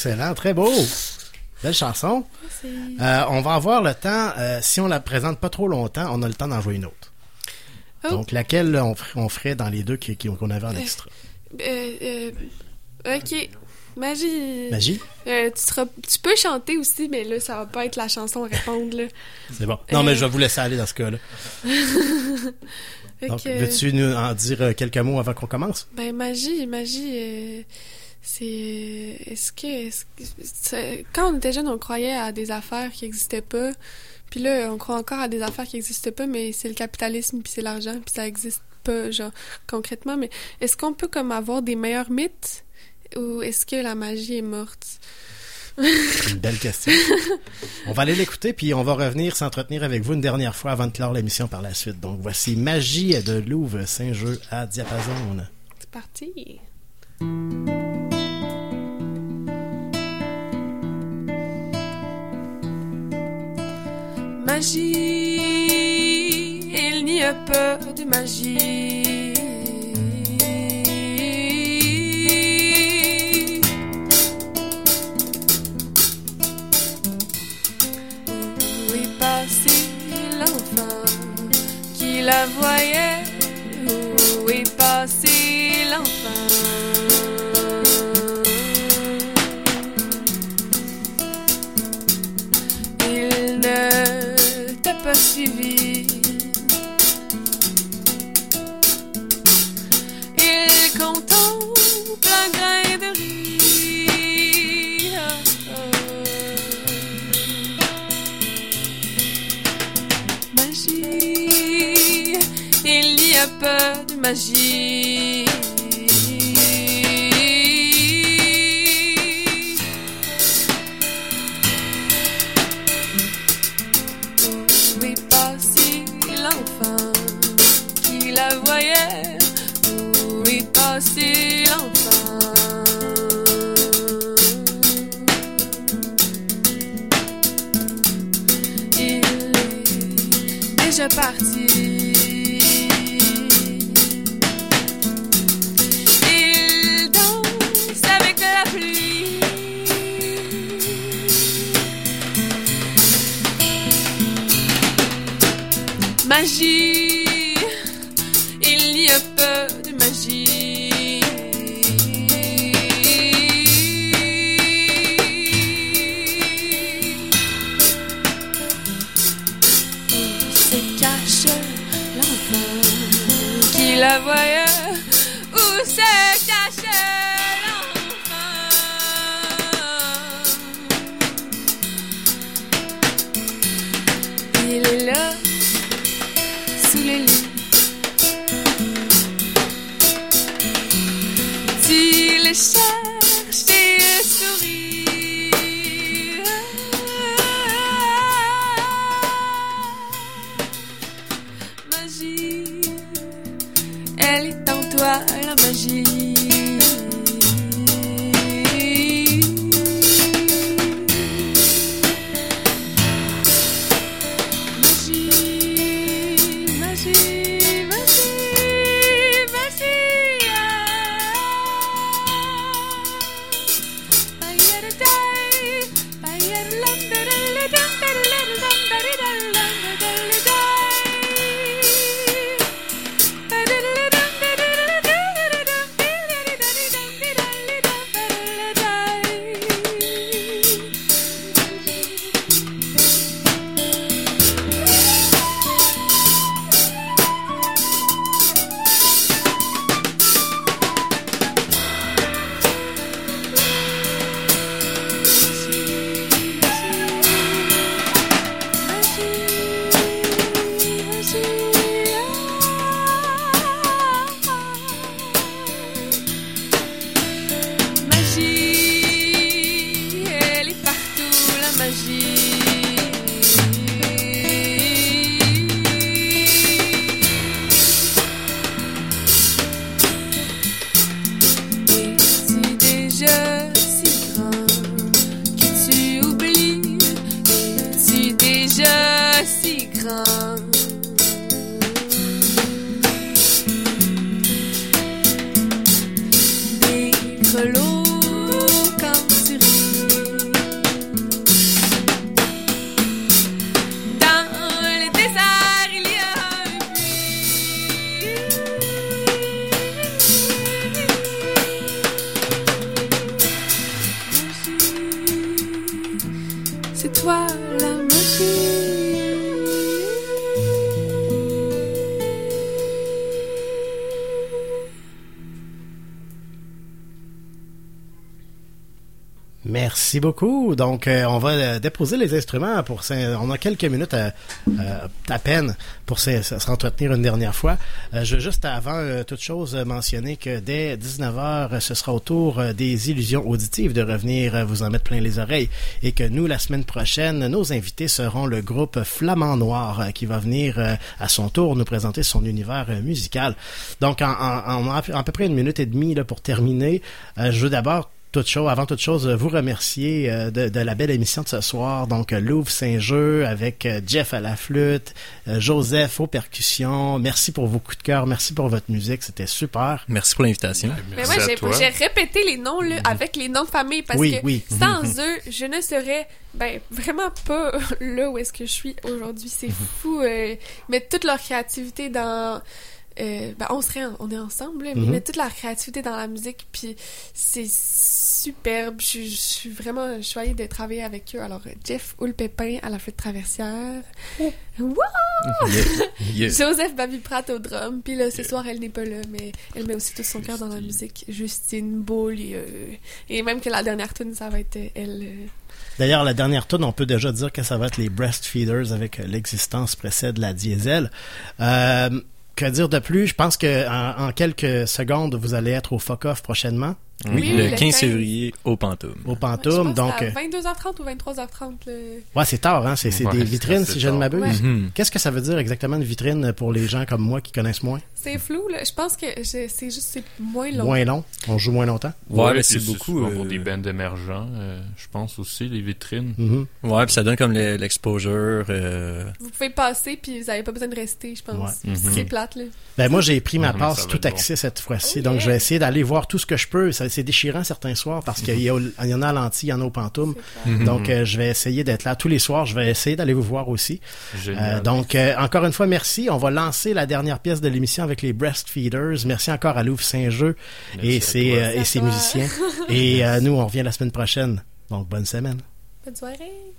Excellent, très beau. Belle chanson. Euh, on va avoir le temps, euh, si on la présente pas trop longtemps, on a le temps d'en jouer une autre. Oh. Donc, laquelle on, fer- on ferait dans les deux qu'on avait en extra? Euh, euh, ok. Magie. Magie? Euh, tu, seras, tu peux chanter aussi, mais là, ça va pas être la chanson à répondre. C'est bon. Non, Euh. mais je vais vous laisser aller dans ce cas-là. Donc, veux-tu nous en dire euh, quelques mots avant qu'on commence? Ben, magie, magie, euh, c'est. Est-ce que. quand on était jeune, on croyait à des affaires qui n'existaient pas. Puis là, on croit encore à des affaires qui n'existent pas, mais c'est le capitalisme, puis c'est l'argent, puis ça n'existe pas, genre, concrètement. Mais est-ce qu'on peut, comme, avoir des meilleurs mythes? Ou est-ce que la magie est morte? C'est une belle question. on va aller l'écouter, puis on va revenir s'entretenir avec vous une dernière fois avant de clore l'émission par la suite. Donc, voici Magie de Louvre Saint-Jeu à Diapason. C'est parti! Magie, il n'y a pas de magie. Où est passé l'enfant qui la voyait? Où est passé l'enfant? T'a suivi. Il contemple un grain de riz. Magie, il n'y a pas de magie. La voyait Où se Beaucoup. Donc, euh, on va euh, déposer les instruments pour. On a quelques minutes à, euh, à peine pour se, se s'entretenir une dernière fois. Je veux juste avant toute chose mentionner que dès 19h, ce sera au tour des illusions auditives de revenir vous en mettre plein les oreilles et que nous, la semaine prochaine, nos invités seront le groupe Flamand Noir qui va venir à son tour nous présenter son univers musical. Donc, en, à peu près une minute et demie pour terminer, je veux d'abord toute chose, avant toute chose, vous remercier euh, de, de la belle émission de ce soir. Donc, euh, Louvre Saint-Jeu avec euh, Jeff à la flûte, euh, Joseph aux percussions. Merci pour vos coups de cœur. Merci pour votre musique. C'était super. Merci pour l'invitation. Mais moi, j'ai j'ai répété les noms là, avec les noms de famille parce Oui, que oui. sans Mhm. eux, je ne serais ben, vraiment pas là où est-ce que je suis aujourd'hui. C'est fou. Euh, mais toute leur créativité dans... euh, ben, on serait, on est ensemble, là, mais Mhm. mettre toute leur créativité dans la musique, puis c'est superbe. Je, je suis vraiment choyée de travailler avec eux. Alors, Jeff Houlpépin à la flûte traversière. Wow! Yeah, yeah. Joseph Baby Pratt au drum. Puis là, ce soir, elle n'est pas là, mais elle met aussi tout son cœur dans la musique. Justine Beaulieu. Et même que la dernière tune, ça va être euh, elle. euh, D'ailleurs, la dernière tune, on peut déjà dire que ça va être les Breastfeeders avec euh, l'existence précède la diesel. Euh, que dire de plus? Je pense que en, en quelques secondes, vous allez être au Fuck Off prochainement. Oui, le 15 février au Pantoum. Au Pantoum, donc... à euh, 22h30 ou 23h30. là. Ouais, c'est tard, hein? C'est Ouais, des vitrines, si je ne m'abuse. Ouais. Mhm. Qu'est-ce que ça veut dire exactement une vitrine pour les gens comme moi qui connaissent moins? C'est flou, là. Je pense que c'est juste c'est moins long. Moins long. On joue moins longtemps. Ouais, mais c'est beaucoup, souvent pour euh, des bands émergents, euh, je pense aussi, les vitrines. Mhm. Ouais, puis ça donne comme le- l'exposure. euh, Vous pouvez passer, puis vous n'avez pas besoin de rester, je pense. Ouais. Mhm. C'est plate, là. Ben moi j'ai pris ma Mhm, passe tout accès cette fois-ci, Oh, donc je vais essayer d'aller voir tout ce que je peux. C'est déchirant certains soirs parce qu'il y, a- il y en a à lentilles, il y en a au pantoum. Mhm. Donc euh, je vais essayer d'être là tous les soirs. Je vais essayer d'aller vous voir aussi. Génial. Euh, donc euh, encore une fois merci. On va lancer la dernière pièce de l'émission avec les Breastfeeders. Merci encore à Louvre Saint-Jeu et ses euh, et ses musiciens. et euh, nous on revient la semaine prochaine. Donc bonne semaine. Bonne soirée.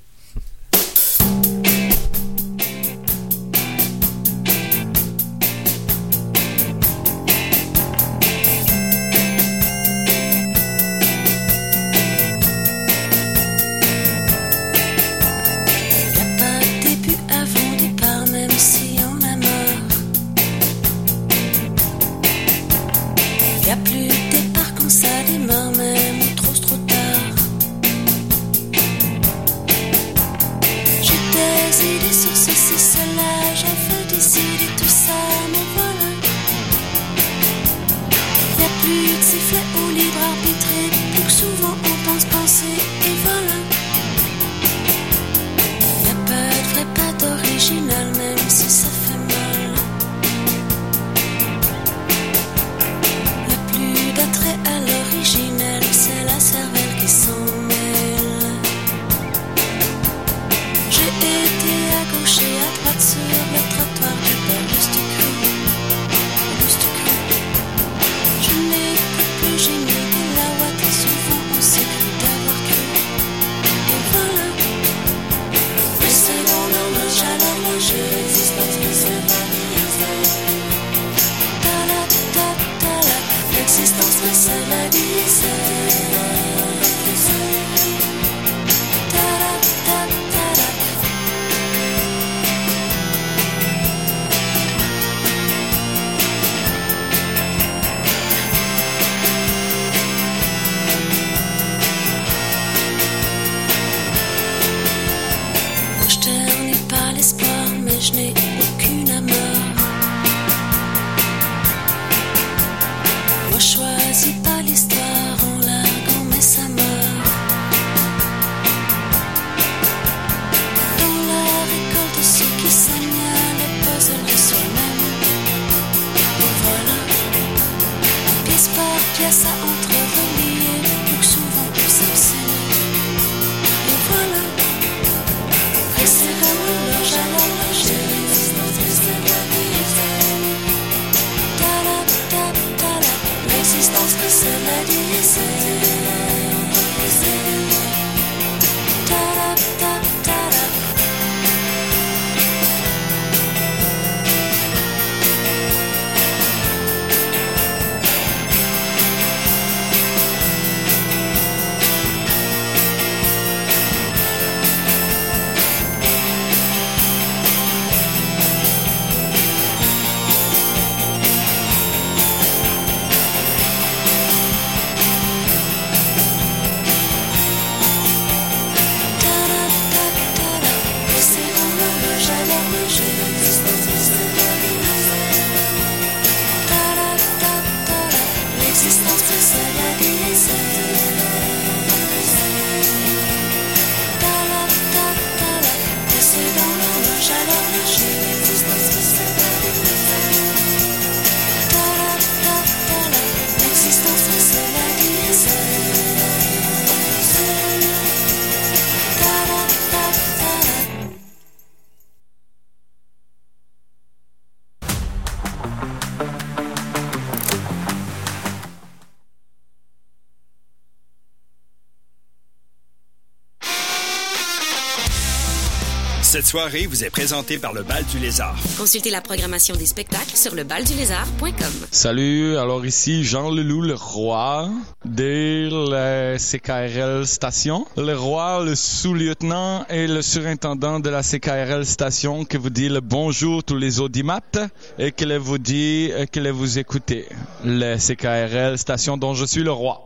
Soirée vous est présentée par le Bal du Lézard. Consultez la programmation des spectacles sur le baldulézard.com. Salut, alors ici Jean Leloup, le roi de la CKRL station. Le roi, le sous-lieutenant et le surintendant de la CKRL station qui vous dit le bonjour tous les audimates et qui vous dit que vous écoutez. Le CKRL station dont je suis le roi.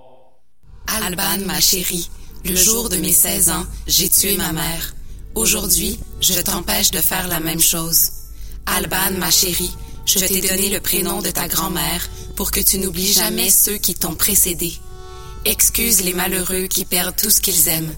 Alban, ma chérie, le jour de mes 16 ans, j'ai tué ma mère. Aujourd'hui, je t'empêche de faire la même chose. Alban, ma chérie, Je t'ai donné le prénom de ta grand-mère pour que tu n'oublies jamais ceux qui t'ont précédé. Excuse les malheureux qui perdent tout ce qu'ils aiment.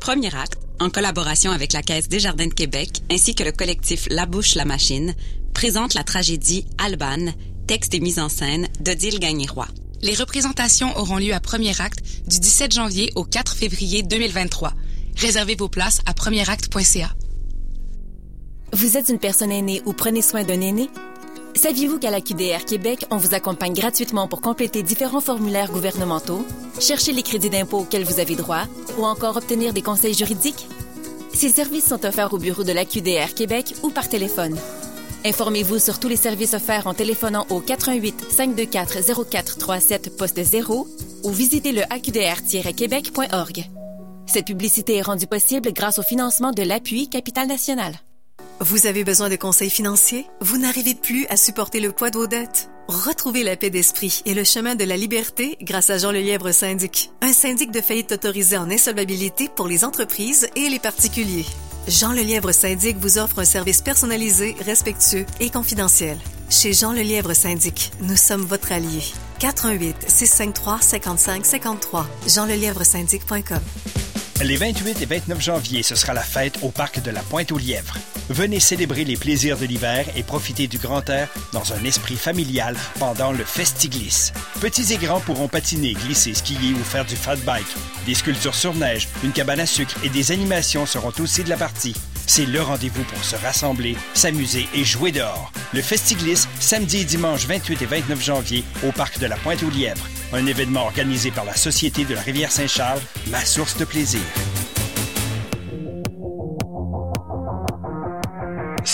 Premier acte, en collaboration avec la Caisse des Jardins de Québec ainsi que le collectif La Bouche la Machine, présente la tragédie Alban, texte et mise en scène d'Odile Gagné-Roy. Les représentations auront lieu à Premier Acte du 17 janvier au 4 février 2023. Réservez vos places à premieracte.ca. Vous êtes une personne aînée ou prenez soin d'un aîné? Saviez-vous qu'à la QDR Québec, on vous accompagne gratuitement pour compléter différents formulaires gouvernementaux, chercher les crédits d'impôt auxquels vous avez droit ou encore obtenir des conseils juridiques? Ces services sont offerts au bureau de la QDR Québec ou par téléphone. Informez-vous sur tous les services offerts en téléphonant au 88 524 0437 poste 0 ou visitez le aqdr-québec.org. Cette publicité est rendue possible grâce au financement de l'appui Capital National. Vous avez besoin de conseils financiers? Vous n'arrivez plus à supporter le poids de vos dettes? Retrouvez la paix d'esprit et le chemin de la liberté grâce à Jean Lelièvre Syndic, un syndic de faillite autorisé en insolvabilité pour les entreprises et les particuliers. Jean Lelièvre Syndic vous offre un service personnalisé, respectueux et confidentiel. Chez Jean Lelièvre Syndic, nous sommes votre allié. 418 653 55 53 jeanlelièvresyndic.com Les 28 et 29 janvier, ce sera la fête au parc de la Pointe-aux-Lièvres. Venez célébrer les plaisirs de l'hiver et profiter du grand air dans un esprit familial pendant le Festiglisse. Petits et grands pourront patiner, glisser, skier ou faire du fat bike. Des sculptures sur neige, une cabane à sucre et des animations seront aussi de la partie. C'est le rendez-vous pour se rassembler, s'amuser et jouer dehors. Le Festiglisse, samedi et dimanche 28 et 29 janvier, au parc de la Pointe-aux-Lièvres. Un événement organisé par la Société de la Rivière Saint-Charles, ma source de plaisir.